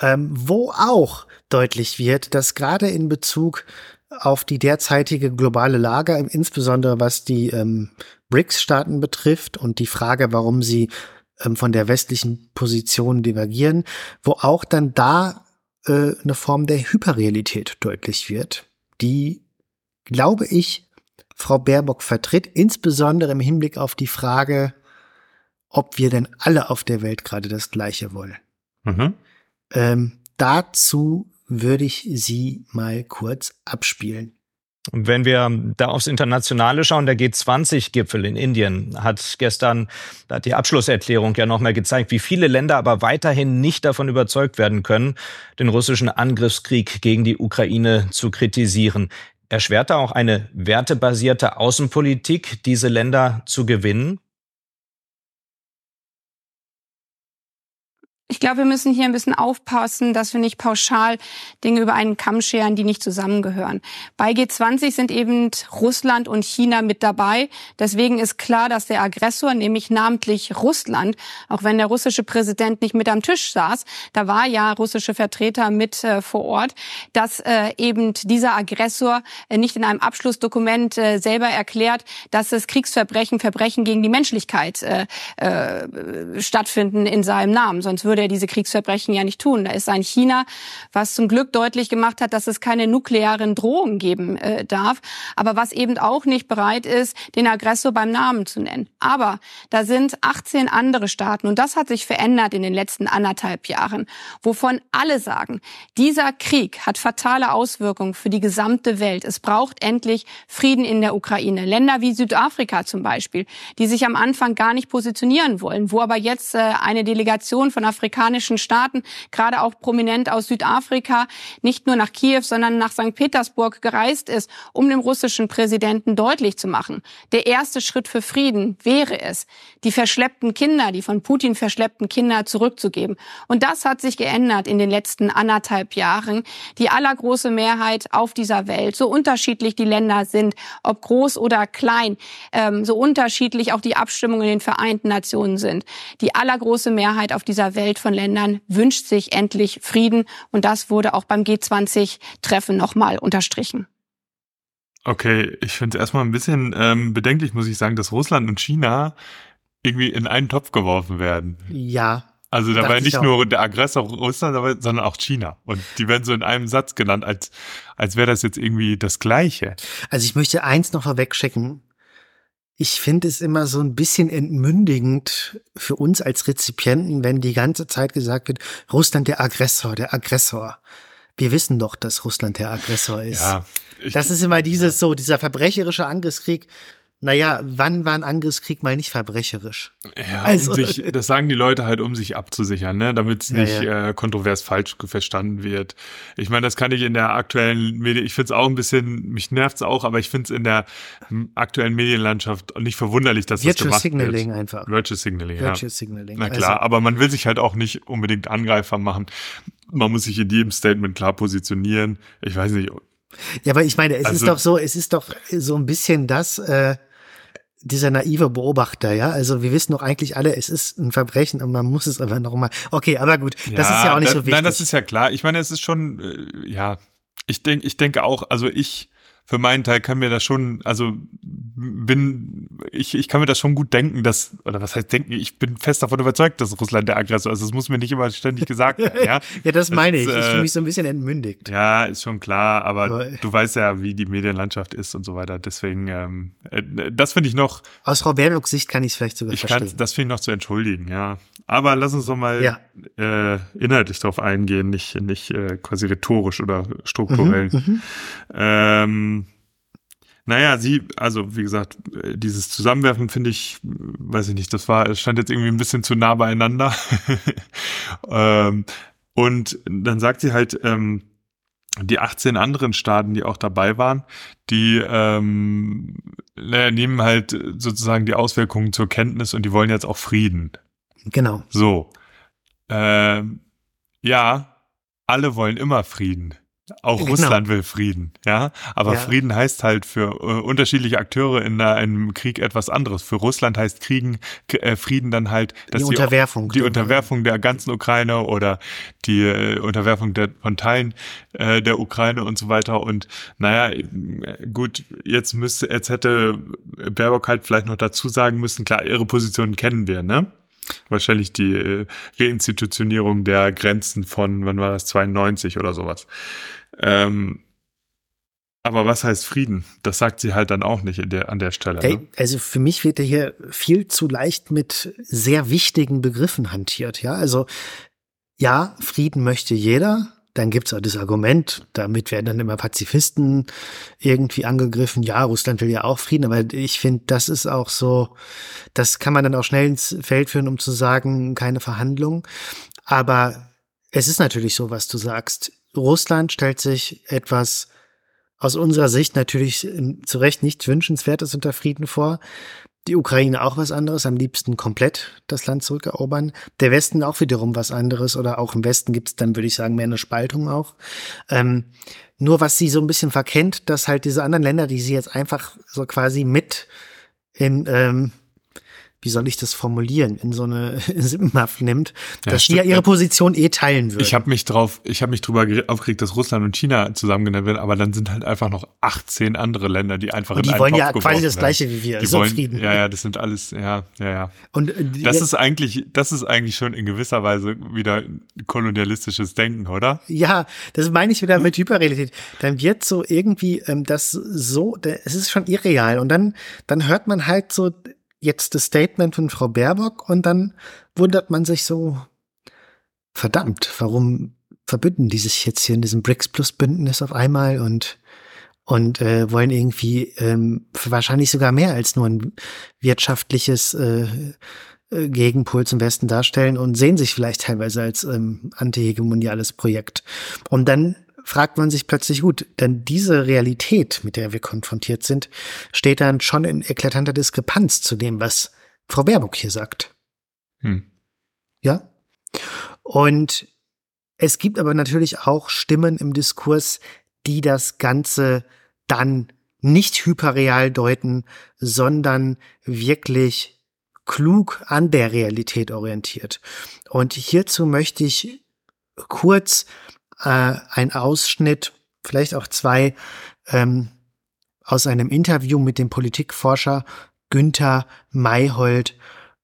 ähm, wo auch deutlich wird, dass gerade in Bezug auf die derzeitige globale Lage, insbesondere was die ähm, BRICS-Staaten betrifft und die Frage, warum sie ähm, von der westlichen Position divergieren, wo auch dann da äh, eine Form der Hyperrealität deutlich wird, die, glaube ich, Frau Baerbock vertritt, insbesondere im Hinblick auf die Frage, ob wir denn alle auf der Welt gerade das Gleiche wollen. Mhm. Ähm, dazu würde ich sie mal kurz abspielen. Wenn wir da aufs Internationale schauen, der G20-Gipfel in Indien hat gestern, da hat die Abschlusserklärung ja nochmal gezeigt, wie viele Länder aber weiterhin nicht davon überzeugt werden können, den russischen Angriffskrieg gegen die Ukraine zu kritisieren erschwert auch eine wertebasierte Außenpolitik, diese Länder zu gewinnen? Ich glaube, wir müssen hier ein bisschen aufpassen, dass wir nicht pauschal Dinge über einen Kamm scheren, die nicht zusammengehören. Bei G20 sind eben Russland und China mit dabei. Deswegen ist klar, dass der Aggressor, nämlich namentlich Russland, auch wenn der russische Präsident nicht mit am Tisch saß, da war ja russische Vertreter mit äh, vor Ort, dass äh, eben dieser Aggressor äh, nicht in einem Abschlussdokument äh, selber erklärt, dass es Kriegsverbrechen, Verbrechen gegen die Menschlichkeit äh, äh, stattfinden in seinem Namen. Sonst würde würde er diese Kriegsverbrechen ja nicht tun. Da ist ein China, was zum Glück deutlich gemacht hat, dass es keine nuklearen Drohungen geben äh, darf, aber was eben auch nicht bereit ist, den Aggressor beim Namen zu nennen. Aber da sind 18 andere Staaten und das hat sich verändert in den letzten anderthalb Jahren, wovon alle sagen, dieser Krieg hat fatale Auswirkungen für die gesamte Welt. Es braucht endlich Frieden in der Ukraine. Länder wie Südafrika zum Beispiel, die sich am Anfang gar nicht positionieren wollen, wo aber jetzt äh, eine Delegation von Afrika afrikanischen Staaten, gerade auch prominent aus Südafrika, nicht nur nach Kiew, sondern nach St. Petersburg gereist ist, um dem russischen Präsidenten deutlich zu machen, der erste Schritt für Frieden wäre es, die verschleppten Kinder, die von Putin verschleppten Kinder zurückzugeben. Und das hat sich geändert in den letzten anderthalb Jahren. Die allergroße Mehrheit auf dieser Welt, so unterschiedlich die Länder sind, ob groß oder klein, ähm, so unterschiedlich auch die Abstimmungen in den Vereinten Nationen sind. Die allergroße Mehrheit auf dieser Welt Welt von Ländern wünscht sich endlich Frieden. Und das wurde auch beim G20-Treffen nochmal unterstrichen. Okay, ich finde es erstmal ein bisschen ähm, bedenklich, muss ich sagen, dass Russland und China irgendwie in einen Topf geworfen werden. Ja. Also da war nicht nur der Aggressor Russland, sondern auch China. Und die werden so in einem Satz genannt, als, als wäre das jetzt irgendwie das Gleiche. Also ich möchte eins noch vorweg schicken ich finde es immer so ein bisschen entmündigend für uns als Rezipienten, wenn die ganze Zeit gesagt wird, Russland der Aggressor, der Aggressor. wir wissen doch, dass Russland der Aggressor ist. Ja, das ist immer dieses so, dieser verbrecherische Angriffskrieg. Naja, wann war ein Angriffskrieg mal nicht verbrecherisch? Ja, also, um sich, das sagen die Leute halt, um sich abzusichern, ne? damit es nicht ja. Äh, kontrovers falsch verstanden wird. Ich meine, das kann ich in der aktuellen Medien, ich finde es auch ein bisschen, mich nervt es auch, aber ich finde es in der aktuellen Medienlandschaft nicht verwunderlich, dass Virtual das gemacht Signaling wird. einfach. Virtual Signaling, Virtual ja. Signaling. Na klar, also, aber man will sich halt auch nicht unbedingt Angreifer machen. Man muss sich in jedem Statement klar positionieren. Ich weiß nicht, ja, aber ich meine, es also, ist doch so, es ist doch so ein bisschen das, äh, dieser naive Beobachter, ja. Also wir wissen doch eigentlich alle, es ist ein Verbrechen und man muss es aber noch mal. Okay, aber gut, ja, das ist ja auch nicht da, so wichtig. Nein, das ist ja klar. Ich meine, es ist schon, äh, ja. Ich denke, ich denke auch, also ich für meinen Teil kann mir das schon, also bin, ich, ich kann mir das schon gut denken, dass, oder was heißt denken, ich bin fest davon überzeugt, dass Russland der Aggressor ist. Das muss mir nicht immer ständig gesagt werden, ja. ja, das meine das, ich. Ich fühle mich so ein bisschen entmündigt. Ja, ist schon klar, aber, aber du weißt ja, wie die Medienlandschaft ist und so weiter. Deswegen, ähm, äh, das finde ich noch. Aus Frau Baerbocks Sicht kann ich es vielleicht sogar ich verstehen. Kann, das finde ich noch zu entschuldigen, ja. Aber lass uns doch mal ja. äh, inhaltlich darauf eingehen, nicht, nicht äh, quasi rhetorisch oder strukturell. Mhm, mhm. ähm, naja, sie, also wie gesagt, dieses Zusammenwerfen finde ich, weiß ich nicht, das war, es stand jetzt irgendwie ein bisschen zu nah beieinander. ähm, und dann sagt sie halt, ähm, die 18 anderen Staaten, die auch dabei waren, die ähm, naja, nehmen halt sozusagen die Auswirkungen zur Kenntnis und die wollen jetzt auch Frieden. Genau. So. Ähm, ja, alle wollen immer Frieden. Auch genau. Russland will Frieden, ja. Aber ja. Frieden heißt halt für äh, unterschiedliche Akteure in äh, einem Krieg etwas anderes. Für Russland heißt Kriegen, äh, Frieden dann halt, dass die Unterwerfung, die, die Unterwerfung der ganzen Ukraine oder die äh, Unterwerfung der, von Teilen äh, der Ukraine und so weiter. Und naja, gut, jetzt müsste, jetzt hätte Baerbock halt vielleicht noch dazu sagen müssen, klar, ihre Position kennen wir, ne? Wahrscheinlich die äh, Reinstitutionierung der Grenzen von, wann war das, 92 oder sowas. Ähm, aber was heißt Frieden? Das sagt sie halt dann auch nicht der, an der Stelle. Ne? Also für mich wird hier viel zu leicht mit sehr wichtigen Begriffen hantiert. Ja, also ja, Frieden möchte jeder, dann gibt's auch das Argument, damit werden dann immer Pazifisten irgendwie angegriffen. Ja, Russland will ja auch Frieden, aber ich finde, das ist auch so, das kann man dann auch schnell ins Feld führen, um zu sagen, keine Verhandlung. Aber es ist natürlich so, was du sagst. Russland stellt sich etwas aus unserer Sicht natürlich zu Recht nichts Wünschenswertes unter Frieden vor die Ukraine auch was anderes, am liebsten komplett das Land zurückerobern. Der Westen auch wiederum was anderes oder auch im Westen gibt es dann, würde ich sagen, mehr eine Spaltung auch. Ähm, nur was sie so ein bisschen verkennt, dass halt diese anderen Länder, die sie jetzt einfach so quasi mit in ähm, wie soll ich das formulieren, in so eine Sippenhaft nimmt, ja, dass die ja ihre Position eh teilen würden. Ich habe mich drauf, ich habe mich drüber aufgeregt, dass Russland und China zusammen genannt werden, aber dann sind halt einfach noch 18 andere Länder, die einfach und die in wollen ja quasi das gleiche wie wir, die so wollen, Frieden. Ja, ja, das sind alles, ja, ja, ja. Und äh, das ist eigentlich, das ist eigentlich schon in gewisser Weise wieder kolonialistisches Denken, oder? Ja, das meine ich wieder mit Hyperrealität. Dann wird so irgendwie ähm, das so, es ist schon irreal und dann, dann hört man halt so jetzt das Statement von Frau Baerbock und dann wundert man sich so, verdammt, warum verbünden die sich jetzt hier in diesem BRICS Plus Bündnis auf einmal und und äh, wollen irgendwie ähm, wahrscheinlich sogar mehr als nur ein wirtschaftliches äh, äh, Gegenpol zum Westen darstellen und sehen sich vielleicht teilweise als ähm, antihegemoniales Projekt. Und dann fragt man sich plötzlich, gut, denn diese Realität, mit der wir konfrontiert sind, steht dann schon in eklatanter Diskrepanz zu dem, was Frau Baerbock hier sagt. Hm. Ja? Und es gibt aber natürlich auch Stimmen im Diskurs, die das Ganze dann nicht hyperreal deuten, sondern wirklich klug an der Realität orientiert. Und hierzu möchte ich kurz äh, ein Ausschnitt, vielleicht auch zwei, ähm, aus einem Interview mit dem Politikforscher Günther Mayhold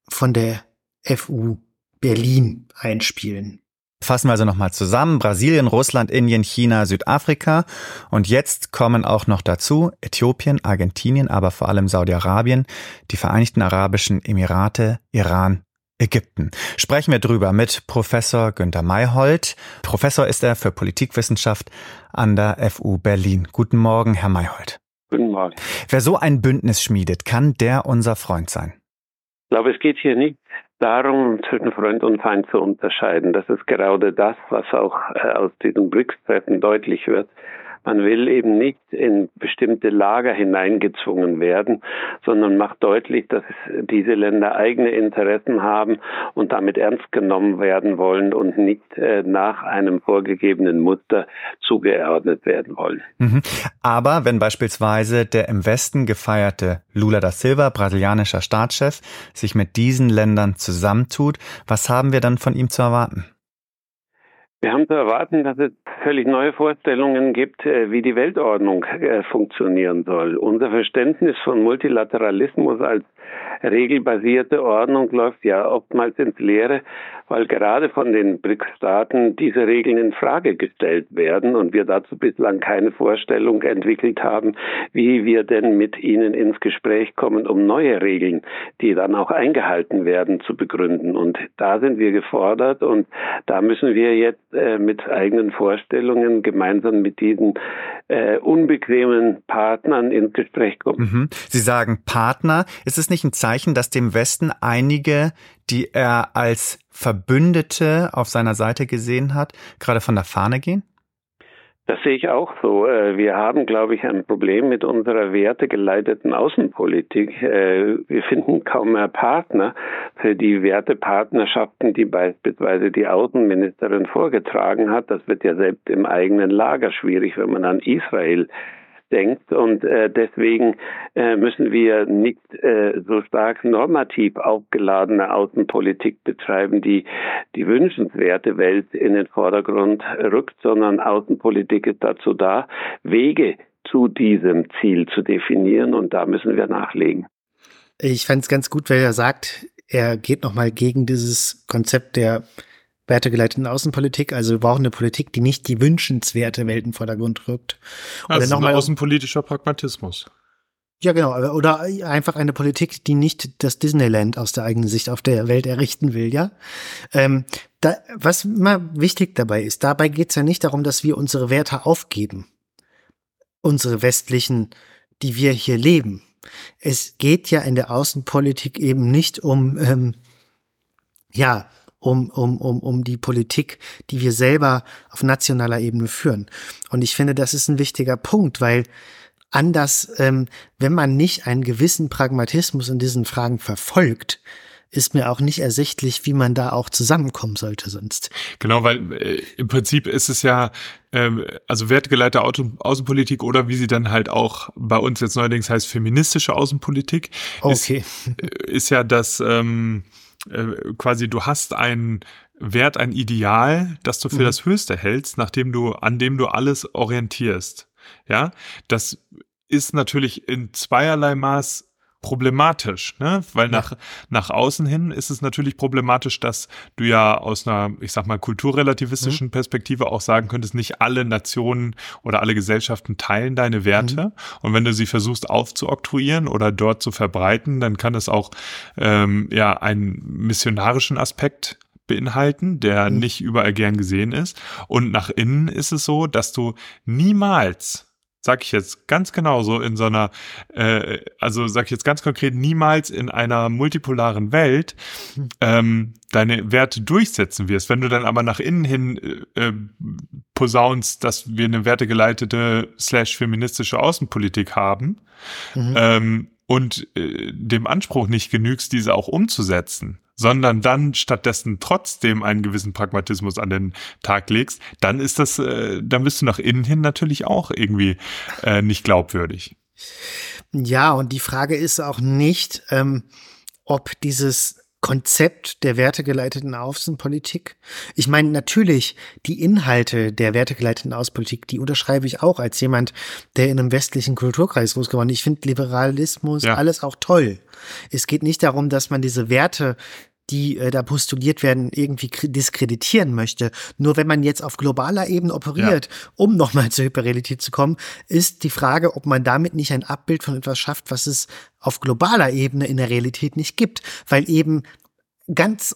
von der FU Berlin einspielen. Fassen wir also nochmal zusammen. Brasilien, Russland, Indien, China, Südafrika. Und jetzt kommen auch noch dazu Äthiopien, Argentinien, aber vor allem Saudi-Arabien, die Vereinigten Arabischen Emirate, Iran, Ägypten. Sprechen wir drüber mit Professor Günter Mayhold. Professor ist er für Politikwissenschaft an der FU Berlin. Guten Morgen, Herr Mayhold. Guten Morgen. Wer so ein Bündnis schmiedet, kann der unser Freund sein? Ich glaube, es geht hier nicht darum, zwischen Freund und Feind zu unterscheiden. Das ist gerade das, was auch äh, aus diesen BRICS-Treffen deutlich wird. Man will eben nicht in bestimmte Lager hineingezwungen werden, sondern macht deutlich, dass diese Länder eigene Interessen haben und damit ernst genommen werden wollen und nicht äh, nach einem vorgegebenen Muster zugeordnet werden wollen. Mhm. Aber wenn beispielsweise der im Westen gefeierte Lula da Silva, brasilianischer Staatschef, sich mit diesen Ländern zusammentut, was haben wir dann von ihm zu erwarten? Wir haben zu erwarten, dass es völlig neue Vorstellungen gibt, äh, wie die Weltordnung äh, funktionieren soll. Unser Verständnis von Multilateralismus als regelbasierte Ordnung läuft ja oftmals ins Leere, weil gerade von den BRICS-Staaten diese Regeln in Frage gestellt werden und wir dazu bislang keine Vorstellung entwickelt haben, wie wir denn mit ihnen ins Gespräch kommen, um neue Regeln, die dann auch eingehalten werden, zu begründen. Und da sind wir gefordert und da müssen wir jetzt äh, mit eigenen Vorstellungen gemeinsam mit diesen äh, unbequemen Partnern ins Gespräch kommen. Mhm. Sie sagen Partner. Ist es nicht ein Zeichen, dass dem Westen einige, die er als Verbündete auf seiner Seite gesehen hat, gerade von der Fahne gehen? Das sehe ich auch so. Äh, wir haben, glaube ich, ein Problem mit unserer wertegeleiteten Außenpolitik. Äh, wir finden kaum mehr Partner für die Wertepartnerschaften, die beispielsweise die Außenministerin vorgetragen hat. Das wird ja selbst im eigenen Lager schwierig, wenn man an Israel denkt. Und äh, deswegen äh, müssen wir nicht äh, so stark normativ aufgeladene Außenpolitik betreiben, die die wünschenswerte Welt in den Vordergrund rückt, sondern Außenpolitik ist dazu da, Wege zu diesem Ziel zu definieren. Und da müssen wir nachlegen. Ich fände es ganz gut, wenn er sagt, er geht nochmal gegen dieses Konzept der wertegeleiteten Außenpolitik. Also wir brauchen eine Politik, die nicht die wünschenswerte Welt in Vordergrund rückt. Oder also nochmal außenpolitischer Pragmatismus. Ja, genau. Oder einfach eine Politik, die nicht das Disneyland aus der eigenen Sicht auf der Welt errichten will, ja. Ähm, da, was immer wichtig dabei ist, dabei geht es ja nicht darum, dass wir unsere Werte aufgeben. Unsere westlichen, die wir hier leben. Es geht ja in der Außenpolitik eben nicht um, ähm, ja, um, um, um, um die Politik, die wir selber auf nationaler Ebene führen. Und ich finde, das ist ein wichtiger Punkt, weil anders, ähm, wenn man nicht einen gewissen Pragmatismus in diesen Fragen verfolgt, ist mir auch nicht ersichtlich, wie man da auch zusammenkommen sollte sonst. Genau, weil äh, im Prinzip ist es ja, ähm, also wertgeleitete Auto Außenpolitik oder wie sie dann halt auch bei uns jetzt neuerdings heißt, feministische Außenpolitik, okay. ist, äh, ist ja das, ähm, äh, quasi du hast einen Wert, ein Ideal, das du für mhm. das Höchste hältst, nachdem du, an dem du alles orientierst. Ja, das ist natürlich in zweierlei Maß problematisch, ne? Weil nach, ja. nach außen hin ist es natürlich problematisch, dass du ja aus einer, ich sag mal, kulturrelativistischen mhm. Perspektive auch sagen könntest, nicht alle Nationen oder alle Gesellschaften teilen deine Werte. Mhm. Und wenn du sie versuchst aufzuoktroyieren oder dort zu verbreiten, dann kann es auch ähm, ja einen missionarischen Aspekt beinhalten, der mhm. nicht überall gern gesehen ist. Und nach innen ist es so, dass du niemals sag ich jetzt ganz genau so in so einer, äh, also sag ich jetzt ganz konkret, niemals in einer multipolaren Welt ähm, deine Werte durchsetzen wirst. Wenn du dann aber nach innen hin äh, äh, posaunst, dass wir eine wertegeleitete slash feministische Außenpolitik haben mhm. ähm, und äh, dem Anspruch nicht genügst, diese auch umzusetzen, sondern dann stattdessen trotzdem einen gewissen Pragmatismus an den Tag legst, dann ist das, äh, dann bist du nach innen hin natürlich auch irgendwie äh, nicht glaubwürdig. Ja, und die Frage ist auch nicht, ähm, ob dieses Konzept der wertegeleiteten Außenpolitik. Ich meine, natürlich, die Inhalte der wertegeleiteten Außenpolitik, die unterschreibe ich auch als jemand, der in einem westlichen Kulturkreis groß geworden ist. Ich finde Liberalismus ja. alles auch toll. Es geht nicht darum, dass man diese Werte die äh, da postuliert werden, irgendwie diskreditieren möchte. Nur wenn man jetzt auf globaler Ebene operiert, ja. um nochmal zur Hyperrealität zu kommen, ist die Frage, ob man damit nicht ein Abbild von etwas schafft, was es auf globaler Ebene in der Realität nicht gibt. Weil eben ganz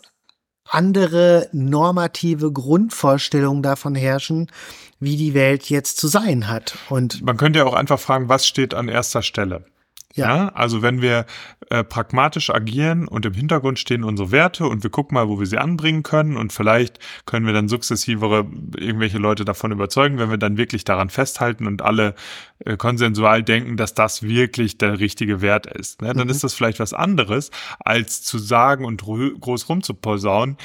andere normative Grundvorstellungen davon herrschen, wie die Welt jetzt zu sein hat. Und man könnte ja auch einfach fragen, was steht an erster Stelle? Ja. ja. also wenn wir äh, pragmatisch agieren und im Hintergrund stehen unsere Werte und wir gucken mal, wo wir sie anbringen können und vielleicht können wir dann sukzessivere irgendwelche Leute davon überzeugen, wenn wir dann wirklich daran festhalten und alle äh, konsensual denken, dass das wirklich der richtige Wert ist. Ne? Dann mhm. ist das vielleicht was anderes, als zu sagen und groß rumzuposaunen,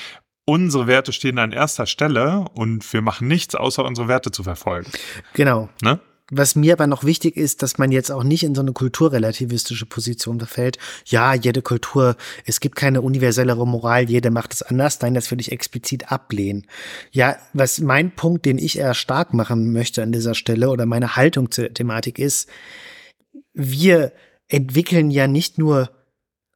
unsere Werte stehen an erster Stelle und wir machen nichts, außer unsere Werte zu verfolgen. Genau. Ne? Was mir aber noch wichtig ist, dass man jetzt auch nicht in so eine kulturrelativistische Position verfällt. Ja, jede Kultur, es gibt keine universellere Moral, jede macht es anders. Nein, das würde ich explizit ablehnen. Ja, was mein Punkt, den ich eher stark machen möchte an dieser Stelle oder meine Haltung zur Thematik ist, wir entwickeln ja nicht nur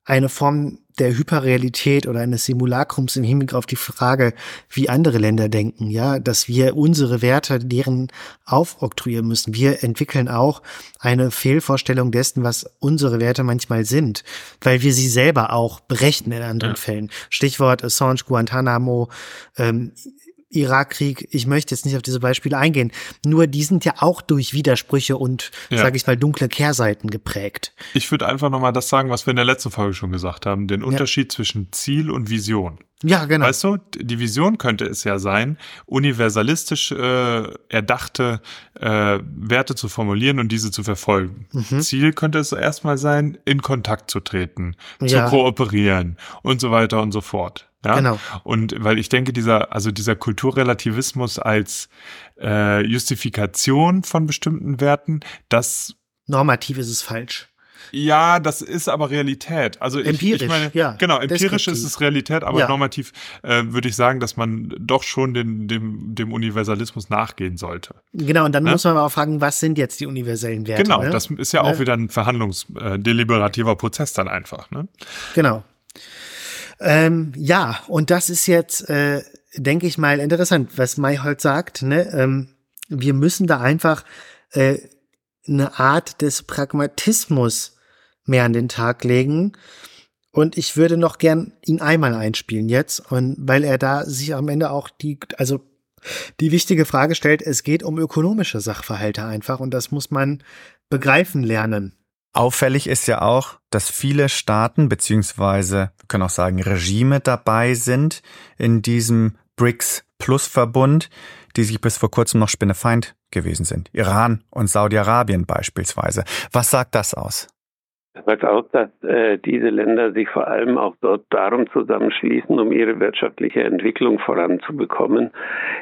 eine Form der Hyperrealität oder eines Simulakrums im Hinblick auf die Frage, wie andere Länder denken, ja, dass wir unsere Werte deren aufoktroyieren müssen. Wir entwickeln auch eine Fehlvorstellung dessen, was unsere Werte manchmal sind, weil wir sie selber auch berechnen in anderen ja. Fällen. Stichwort Assange, Guantanamo, ähm, Irakkrieg, ich möchte jetzt nicht auf diese Beispiele eingehen, nur die sind ja auch durch Widersprüche und, ja. sage ich mal, dunkle Kehrseiten geprägt. Ich würde einfach nochmal das sagen, was wir in der letzten Folge schon gesagt haben, den Unterschied ja. zwischen Ziel und Vision. Ja, genau. Weißt du, die Vision könnte es ja sein, universalistisch äh, erdachte äh, Werte zu formulieren und diese zu verfolgen. Mhm. Ziel könnte es erstmal sein, in Kontakt zu treten, ja. zu kooperieren und so weiter und so fort. Ja? Genau. Und weil ich denke, dieser, also dieser Kulturrelativismus als äh, Justifikation von bestimmten Werten, das normativ ist es falsch. Ja, das ist aber Realität. Also ich, empirisch, ich meine, ja. Genau, empirisch ist es Realität, aber ja. normativ äh, würde ich sagen, dass man doch schon den, dem, dem Universalismus nachgehen sollte. Genau, und dann ne? muss man aber auch fragen, was sind jetzt die universellen Werte? Genau, ne? das ist ja auch ne? wieder ein verhandlungsdeliberativer äh, Prozess dann einfach. Ne? Genau. Ähm, ja, und das ist jetzt, äh, denke ich mal, interessant, was Mayhold sagt. Ne? Ähm, wir müssen da einfach äh, eine Art des Pragmatismus mehr an den Tag legen. Und ich würde noch gern ihn einmal einspielen jetzt, und weil er da sich am Ende auch die, also die wichtige Frage stellt, es geht um ökonomische Sachverhalte einfach und das muss man begreifen lernen. Auffällig ist ja auch, dass viele Staaten beziehungsweise wir können auch sagen Regime dabei sind in diesem BRICS Plus Verbund, die sich bis vor kurzem noch Spinnefeind gewesen sind. Iran und Saudi-Arabien beispielsweise. Was sagt das aus? Sagt aus, dass äh, diese Länder sich vor allem auch dort darum zusammenschließen, um ihre wirtschaftliche Entwicklung voranzubekommen.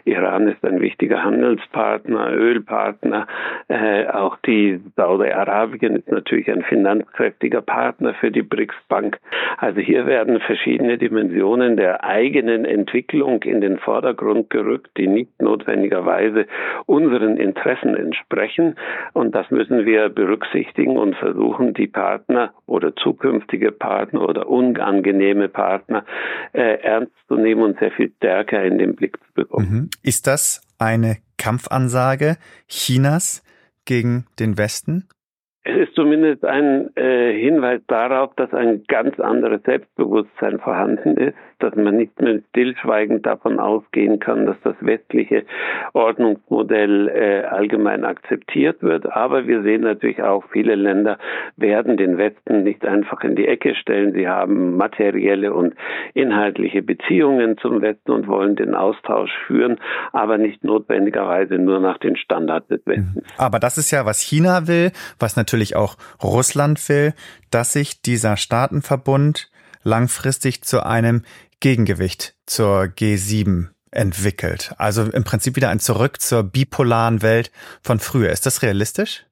Iran ist ein wichtiger Handelspartner, Ölpartner. Äh, auch die Saudi-Arabien ist natürlich ein finanzkräftiger Partner für die BRICS-Bank. Also hier werden verschiedene Dimensionen der eigenen Entwicklung in den Vordergrund gerückt, die nicht notwendigerweise unseren Interessen entsprechen. Und das müssen wir berücksichtigen und versuchen, die Partner Partner oder zukünftige Partner oder unangenehme Partner äh, ernst zu nehmen und sehr viel stärker in den Blick zu bekommen. Mhm. Ist das eine Kampfansage Chinas gegen den Westen? Es ist zumindest ein äh, Hinweis darauf, dass ein ganz anderes Selbstbewusstsein vorhanden ist, dass man nicht mehr stillschweigend davon ausgehen kann, dass das westliche Ordnungsmodell äh, allgemein akzeptiert wird. Aber wir sehen natürlich auch, viele Länder werden den Westen nicht einfach in die Ecke stellen. Sie haben materielle und inhaltliche Beziehungen zum Westen und wollen den Austausch führen, aber nicht notwendigerweise nur nach den Standards des Westens. Aber das ist ja, was China will, was natürlich auch Russland will, dass sich dieser Staatenverbund langfristig zu einem Gegengewicht zur G7 entwickelt. Also im Prinzip wieder ein Zurück zur bipolaren Welt von früher. Ist das realistisch?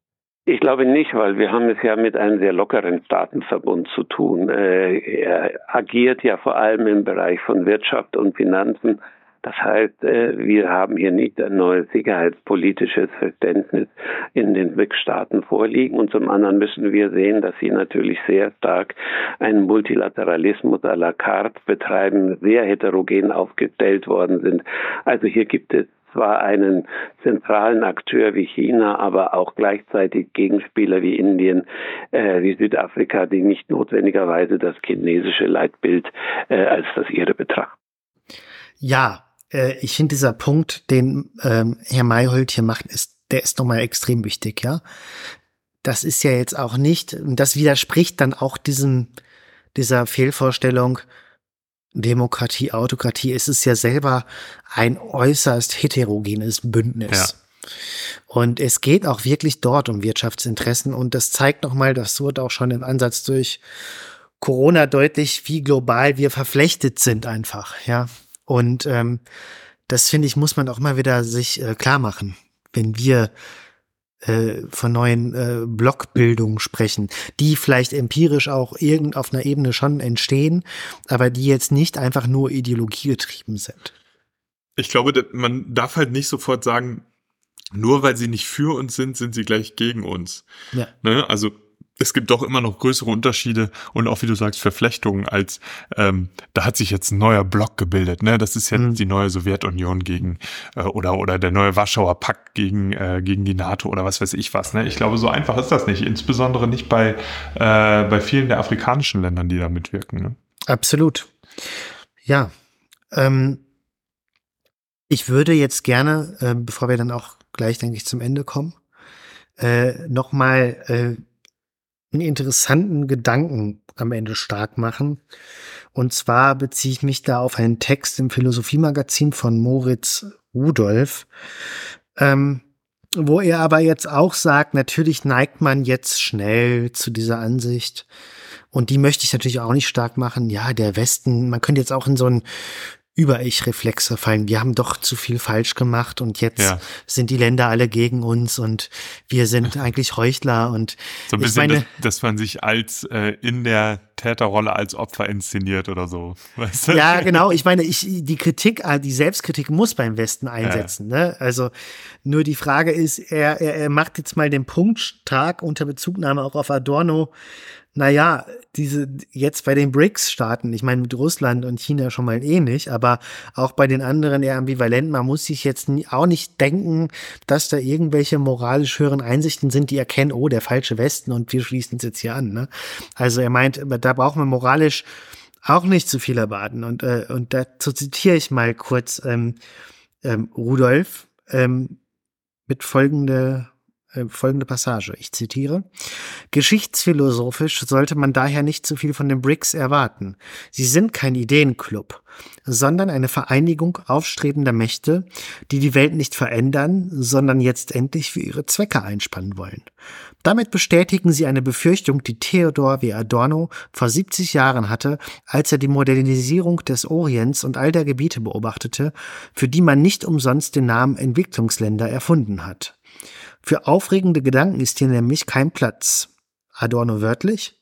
Ich glaube nicht, weil wir haben es ja mit einem sehr lockeren Staatenverbund zu tun. Äh, er agiert ja vor allem im Bereich von Wirtschaft und Finanzen das heißt, äh, wir haben hier nicht ein neues sicherheitspolitisches Verständnis in den BRICS-Staaten vorliegen. Und zum anderen müssen wir sehen, dass sie natürlich sehr stark einen Multilateralismus à la carte betreiben, sehr heterogen aufgestellt worden sind. Also hier gibt es zwar einen zentralen Akteur wie China, aber auch gleichzeitig Gegenspieler wie Indien, äh, wie Südafrika, die nicht notwendigerweise das chinesische Leitbild äh, als das ihre betrachten. Ja, äh, ich finde dieser Punkt, den ähm, Herr Mayhold hier macht, ist, der ist nochmal extrem wichtig, ja. Das ist ja jetzt auch nicht, das widerspricht dann auch diesem, dieser Fehlvorstellung, Demokratie, Autokratie, es ist ja selber ein äußerst heterogenes Bündnis. Ja. Und es geht auch wirklich dort um Wirtschaftsinteressen und das zeigt nochmal, das wurde auch schon im Ansatz durch Corona deutlich, wie global wir verflechtet sind einfach, ja. Und ähm, das finde ich, muss man auch mal wieder sich äh, klar machen, wenn wir äh, von neuen äh, Blockbildungen sprechen, die vielleicht empirisch auch irgend auf einer Ebene schon entstehen, aber die jetzt nicht einfach nur ideologiegetrieben sind. Ich glaube, man darf halt nicht sofort sagen, nur weil sie nicht für uns sind, sind sie gleich gegen uns. Ja. Ne? Also es gibt doch immer noch größere Unterschiede und auch, wie du sagst, Verflechtungen als ähm, da hat sich jetzt ein neuer Block gebildet. Ne? Das ist jetzt mhm. die neue Sowjetunion gegen äh, oder oder der neue Warschauer Pakt gegen äh, gegen die NATO oder was weiß ich was. Ne? Ich glaube, so einfach ist das nicht. Insbesondere nicht bei äh, bei vielen der afrikanischen Ländern, die da mitwirken. Ne? Absolut. Ja. Ähm, ich würde jetzt gerne, äh, bevor wir dann auch gleich, denke ich, zum Ende kommen, äh, nochmal äh, einen interessanten Gedanken am Ende stark machen. Und zwar beziehe ich mich da auf einen Text im Philosophiemagazin von Moritz Rudolf, ähm, wo er aber jetzt auch sagt, natürlich neigt man jetzt schnell zu dieser Ansicht. Und die möchte ich natürlich auch nicht stark machen. Ja, der Westen, man könnte jetzt auch in so ein über-Ich-Reflexe fallen. Wir haben doch zu viel falsch gemacht und jetzt ja. sind die Länder alle gegen uns und wir sind eigentlich Heuchler und so ein bisschen, meine, dass, dass, man sich als äh, in der Täterrolle als Opfer inszeniert oder so. Weißt du? Ja, genau. Ich meine, ich die Kritik, äh, die Selbstkritik muss beim Westen einsetzen. Ja. Ne? Also nur die Frage ist, er, er, er macht jetzt mal den Punkt stark unter Bezugnahme auch auf Adorno naja, diese jetzt bei den BRICS-Staaten, ich meine mit Russland und China schon mal eh nicht, aber auch bei den anderen eher ambivalent, man muss sich jetzt auch nicht denken, dass da irgendwelche moralisch höheren Einsichten sind, die erkennen, oh, der falsche Westen und wir schließen es jetzt hier an. Ne? Also er meint, da braucht man moralisch auch nicht zu viel erwarten. Und, äh, und dazu zitiere ich mal kurz ähm, ähm, Rudolf ähm, mit folgende äh, folgende Passage. Ich zitiere. Geschichtsphilosophisch sollte man daher nicht zu viel von den BRICS erwarten. Sie sind kein Ideenclub, sondern eine Vereinigung aufstrebender Mächte, die die Welt nicht verändern, sondern jetzt endlich für ihre Zwecke einspannen wollen. Damit bestätigen sie eine Befürchtung, die Theodor W. Adorno vor 70 Jahren hatte, als er die Modernisierung des Orients und all der Gebiete beobachtete, für die man nicht umsonst den Namen Entwicklungsländer erfunden hat. Für aufregende Gedanken ist hier nämlich kein Platz. Adorno wörtlich,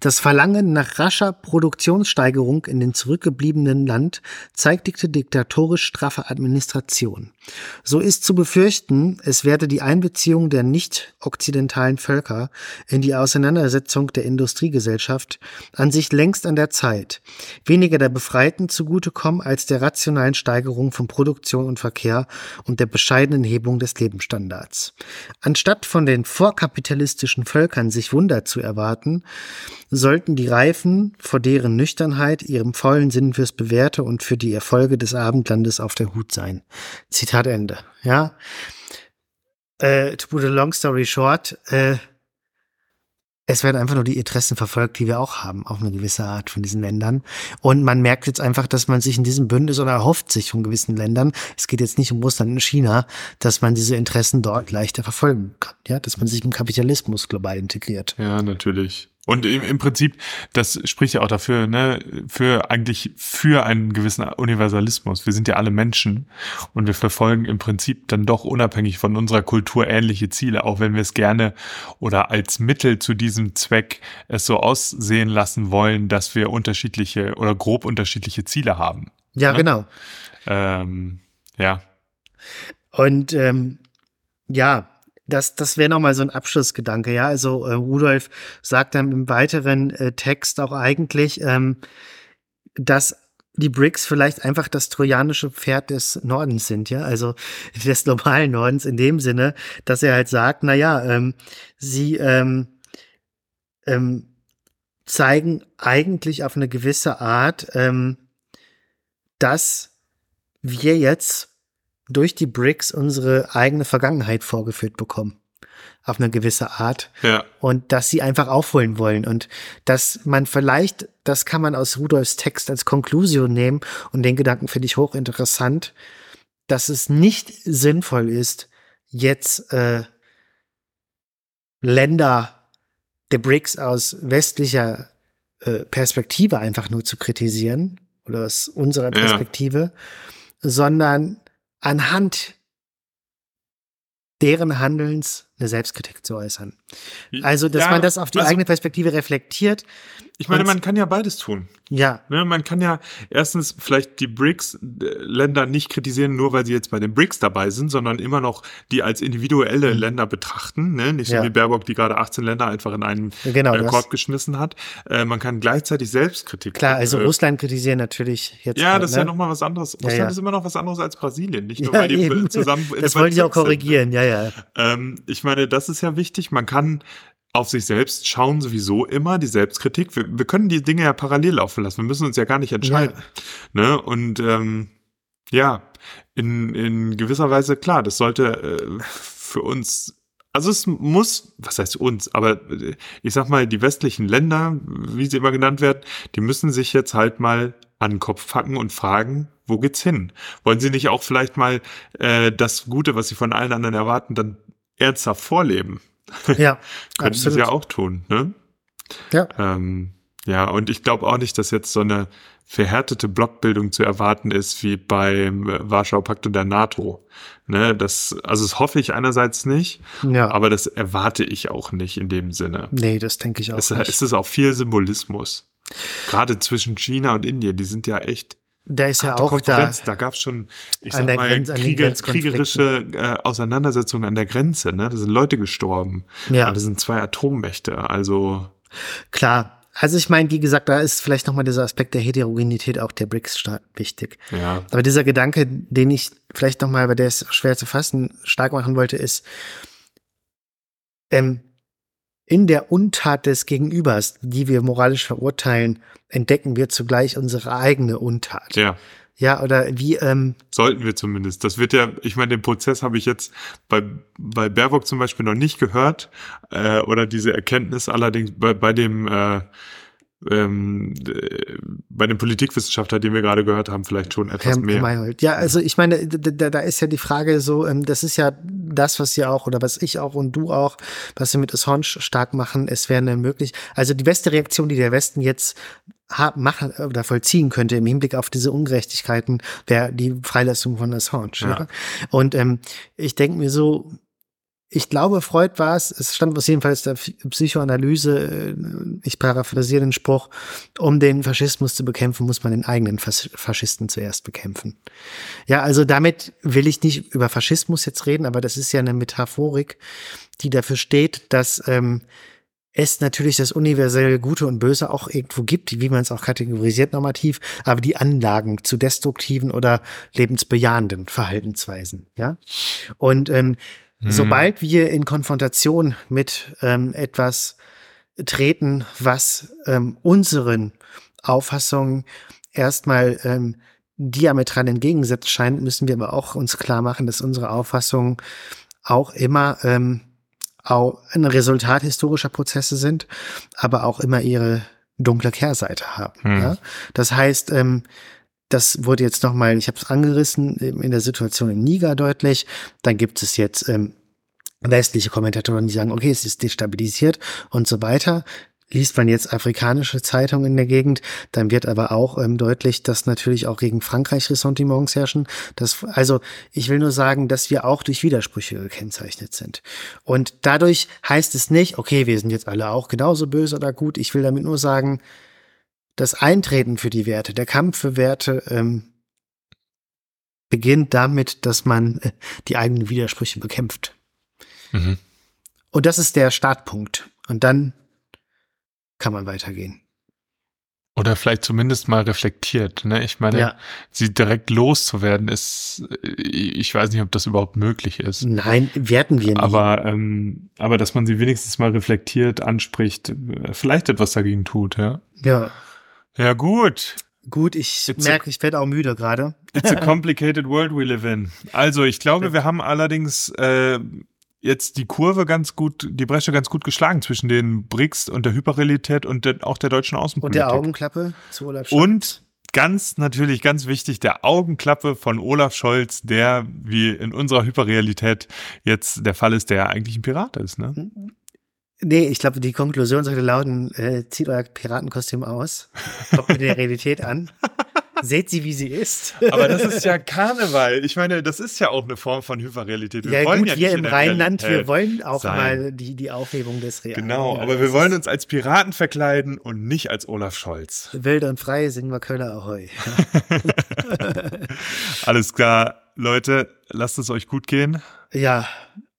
das Verlangen nach rascher Produktionssteigerung in den zurückgebliebenen Land zeitigte diktatorisch straffe Administration. So ist zu befürchten, es werde die Einbeziehung der nicht-okzidentalen Völker in die Auseinandersetzung der Industriegesellschaft an sich längst an der Zeit, weniger der Befreiten zugutekommen als der rationalen Steigerung von Produktion und Verkehr und der bescheidenen Hebung des Lebensstandards. Anstatt von den vorkapitalistischen Völkern sich Wunder zu erwarten, sollten die Reifen vor deren Nüchternheit, ihrem vollen Sinn fürs Bewährte und für die Erfolge des Abendlandes auf der Hut sein. Zitat Ende. Ja. Äh, to put a long story short, äh, es werden einfach nur die Interessen verfolgt, die wir auch haben, auf eine gewisse Art von diesen Ländern. Und man merkt jetzt einfach, dass man sich in diesem Bündnis oder erhofft sich von gewissen Ländern, es geht jetzt nicht um Russland und China, dass man diese Interessen dort leichter verfolgen kann. Ja, dass man sich im Kapitalismus global integriert. Ja, natürlich. Und im, im Prinzip, das spricht ja auch dafür, ne, für eigentlich für einen gewissen Universalismus. Wir sind ja alle Menschen und wir verfolgen im Prinzip dann doch unabhängig von unserer Kultur ähnliche Ziele, auch wenn wir es gerne oder als Mittel zu diesem Zweck es so aussehen lassen wollen, dass wir unterschiedliche oder grob unterschiedliche Ziele haben. Ja, ne? genau. Ähm, ja. Und ähm, ja, das, das wäre nochmal so ein Abschlussgedanke, ja. Also äh, Rudolf sagt dann im weiteren äh, Text auch eigentlich, ähm, dass die BRICS vielleicht einfach das trojanische Pferd des Nordens sind, ja, also des globalen Nordens in dem Sinne, dass er halt sagt, na ja, ähm, sie ähm, ähm, zeigen eigentlich auf eine gewisse Art, ähm, dass wir jetzt durch die BRICS unsere eigene Vergangenheit vorgeführt bekommen. Auf eine gewisse Art. Ja. Und dass sie einfach aufholen wollen. Und dass man vielleicht, das kann man aus Rudolfs Text als Konklusion nehmen. Und den Gedanken finde ich hochinteressant, dass es nicht sinnvoll ist, jetzt äh, Länder der BRICS aus westlicher äh, Perspektive einfach nur zu kritisieren oder aus unserer Perspektive, ja. sondern anhand deren Handelns eine Selbstkritik zu äußern. Also, dass ja, man das auf die also, eigene Perspektive reflektiert. Ich meine, man kann ja beides tun. Ja. Ne, man kann ja erstens vielleicht die BRICS-Länder nicht kritisieren, nur weil sie jetzt bei den BRICS dabei sind, sondern immer noch die als individuelle mhm. Länder betrachten. Ne? Nicht so ja. wie Baerbock, die gerade 18 Länder einfach in einen genau, äh, Korb geschmissen hat. Äh, man kann gleichzeitig Selbstkritik. Klar, also äh, Russland kritisieren natürlich jetzt. Ja, das ne? ist ja nochmal was anderes. Russland ja, ist immer noch was anderes als Brasilien. Nicht nur, weil die eben. zusammen. Das wollte ich auch korrigieren, sind, ne? ja, ja. Ähm, ich meine, das ist ja wichtig. Man kann auf sich selbst schauen sowieso immer, die Selbstkritik. Wir, wir können die Dinge ja parallel laufen lassen. Wir müssen uns ja gar nicht entscheiden. Ja. Ne? Und ähm, ja, in, in gewisser Weise, klar, das sollte äh, für uns, also es muss, was heißt uns, aber äh, ich sag mal, die westlichen Länder, wie sie immer genannt werden, die müssen sich jetzt halt mal an den Kopf packen und fragen, wo geht's hin? Wollen sie nicht auch vielleicht mal äh, das Gute, was sie von allen anderen erwarten, dann ernsthaft vorleben? Ja, könnten sie ja auch tun, ne? Ja. Ähm, ja, und ich glaube auch nicht, dass jetzt so eine verhärtete Blockbildung zu erwarten ist wie beim Warschauer Pakt und der NATO. Ne, das, also das hoffe ich einerseits nicht, ja. aber das erwarte ich auch nicht in dem Sinne. Nee, das denke ich auch es, nicht. Es ist auch viel Symbolismus. Gerade zwischen China und Indien, die sind ja echt da ist ja auch da. Da gab es schon, ich sag mal, Grenz, Kriege, kriegerische äh, Auseinandersetzungen an der Grenze. Ne? Da sind Leute gestorben. Ja. Und das sind zwei Atommächte. Also klar. Also ich meine, wie gesagt, da ist vielleicht nochmal dieser Aspekt der Heterogenität auch der BRICS-Staaten wichtig. Ja. Aber dieser Gedanke, den ich vielleicht nochmal, weil der ist schwer zu fassen, stark machen wollte, ist, ähm, in der Untat des Gegenübers, die wir moralisch verurteilen, entdecken wir zugleich unsere eigene Untat. Ja. Ja, oder wie. Ähm, Sollten wir zumindest. Das wird ja, ich meine, den Prozess habe ich jetzt bei, bei Baerbock zum Beispiel noch nicht gehört. Äh, oder diese Erkenntnis allerdings bei, bei dem äh, ähm, bei dem Politikwissenschaftler, den wir gerade gehört haben, vielleicht schon etwas Herr mehr. Mayhold. Ja, also ich meine, da, da ist ja die Frage so, ähm, das ist ja das, was ihr auch oder was ich auch und du auch, was wir mit Assange stark machen, es wäre möglich. Also die beste Reaktion, die der Westen jetzt machen oder vollziehen könnte im Hinblick auf diese Ungerechtigkeiten, wäre die Freilassung von Assange. Ja. ja. Und ähm, ich denke mir so, ich glaube, Freud war es, es stand was jedenfalls der Psychoanalyse, äh, ich paraphrasiere den Spruch, um den Faschismus zu bekämpfen, muss man den eigenen Fas Faschisten zuerst bekämpfen. Ja, also damit will ich nicht über Faschismus jetzt reden, aber das ist ja eine Metaphorik, die dafür steht, dass ähm, es natürlich das universelle Gute und Böse auch irgendwo gibt, wie man es auch kategorisiert normativ, aber die Anlagen zu destruktiven oder lebensbejahenden Verhaltensweisen, ja. Und ähm, Mhm. Sobald wir in Konfrontation mit ähm, etwas treten, was ähm, unseren Auffassungen erstmal ähm, diametral entgegengesetzt scheint, müssen wir aber auch uns klar machen, dass unsere Auffassungen auch immer ähm, auch ein Resultat historischer Prozesse sind, aber auch immer ihre dunkle Kehrseite haben. Mhm. Ja? Das heißt, ähm, das wurde jetzt nochmal, ich habe es angerissen, in der Situation im Niger deutlich. Dann gibt es jetzt ähm, westliche Kommentatoren, die sagen, okay, es ist destabilisiert und so weiter. Liest man jetzt afrikanische Zeitungen in der Gegend, dann wird aber auch ähm, deutlich, dass natürlich auch gegen Frankreich Ressentiments herrschen. Das, also ich will nur sagen, dass wir auch durch Widersprüche gekennzeichnet sind. Und dadurch heißt es nicht, okay, wir sind jetzt alle auch genauso böse oder gut. Ich will damit nur sagen, das Eintreten für die Werte, der Kampf für Werte ähm, beginnt damit, dass man äh, die eigenen Widersprüche bekämpft. Mhm. Und das ist der Startpunkt. Und dann kann man weitergehen. Oder vielleicht zumindest mal reflektiert. Ne? Ich meine, Ja. sie direkt loszuwerden, ist, ich weiß nicht, ob das überhaupt möglich ist. Nein, werten wir nicht. Aber, ähm, aber dass man sie wenigstens mal reflektiert, anspricht, äh, vielleicht etwas dagegen tut, ja. ja. Ja, gut. Gut, ich It's a- merke, ich werde auch müde gerade. It's a complicated world we live in. Also, ich glaube, wir haben allerdings äh, jetzt die Kurve ganz gut, die Bresche ganz gut geschlagen zwischen den BRICS und der Hyperrealität und der, auch der deutschen Und Außenpolitik. der Augenklappe zu Olaf Scholz. Und ganz natürlich, ganz wichtig, der Augenklappe von Olaf Scholz, der, wie in unserer Hyperrealität jetzt der Fall ist, der ja eigentlich ein Pirat ist, ne? Nee, ich glaube, die Konklusion sollte lauten, äh, zieht euer Piratenkostüm aus, kommt mit der Realität an, seht sie, wie sie ist. Aber das ist ja Karneval. Ich meine, das ist ja auch eine Form von Hyperrealität. ja gut, nicht wir im Rheinland, wir Realität wollen auch sein. mal die, die Aufhebung des Realen. Genau, Ja, aber wir wollen uns als Piraten verkleiden und nicht als Olaf Scholz. Wild und frei singen wir Köller Ahoi. Alles klar, Leute, lasst es euch gut gehen. Ja,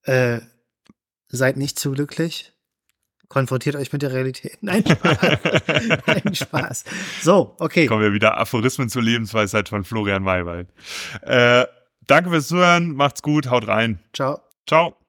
äh, seid nicht zu glücklich. Konfrontiert euch mit der Realität. Nein, Spaß. Nein, Spaß. So, okay. Kommen wir wieder Aphorismen zur Lebensweisheit von Florian Maywald. Äh, danke fürs Zuhören, macht's gut, haut rein. Ciao. Ciao.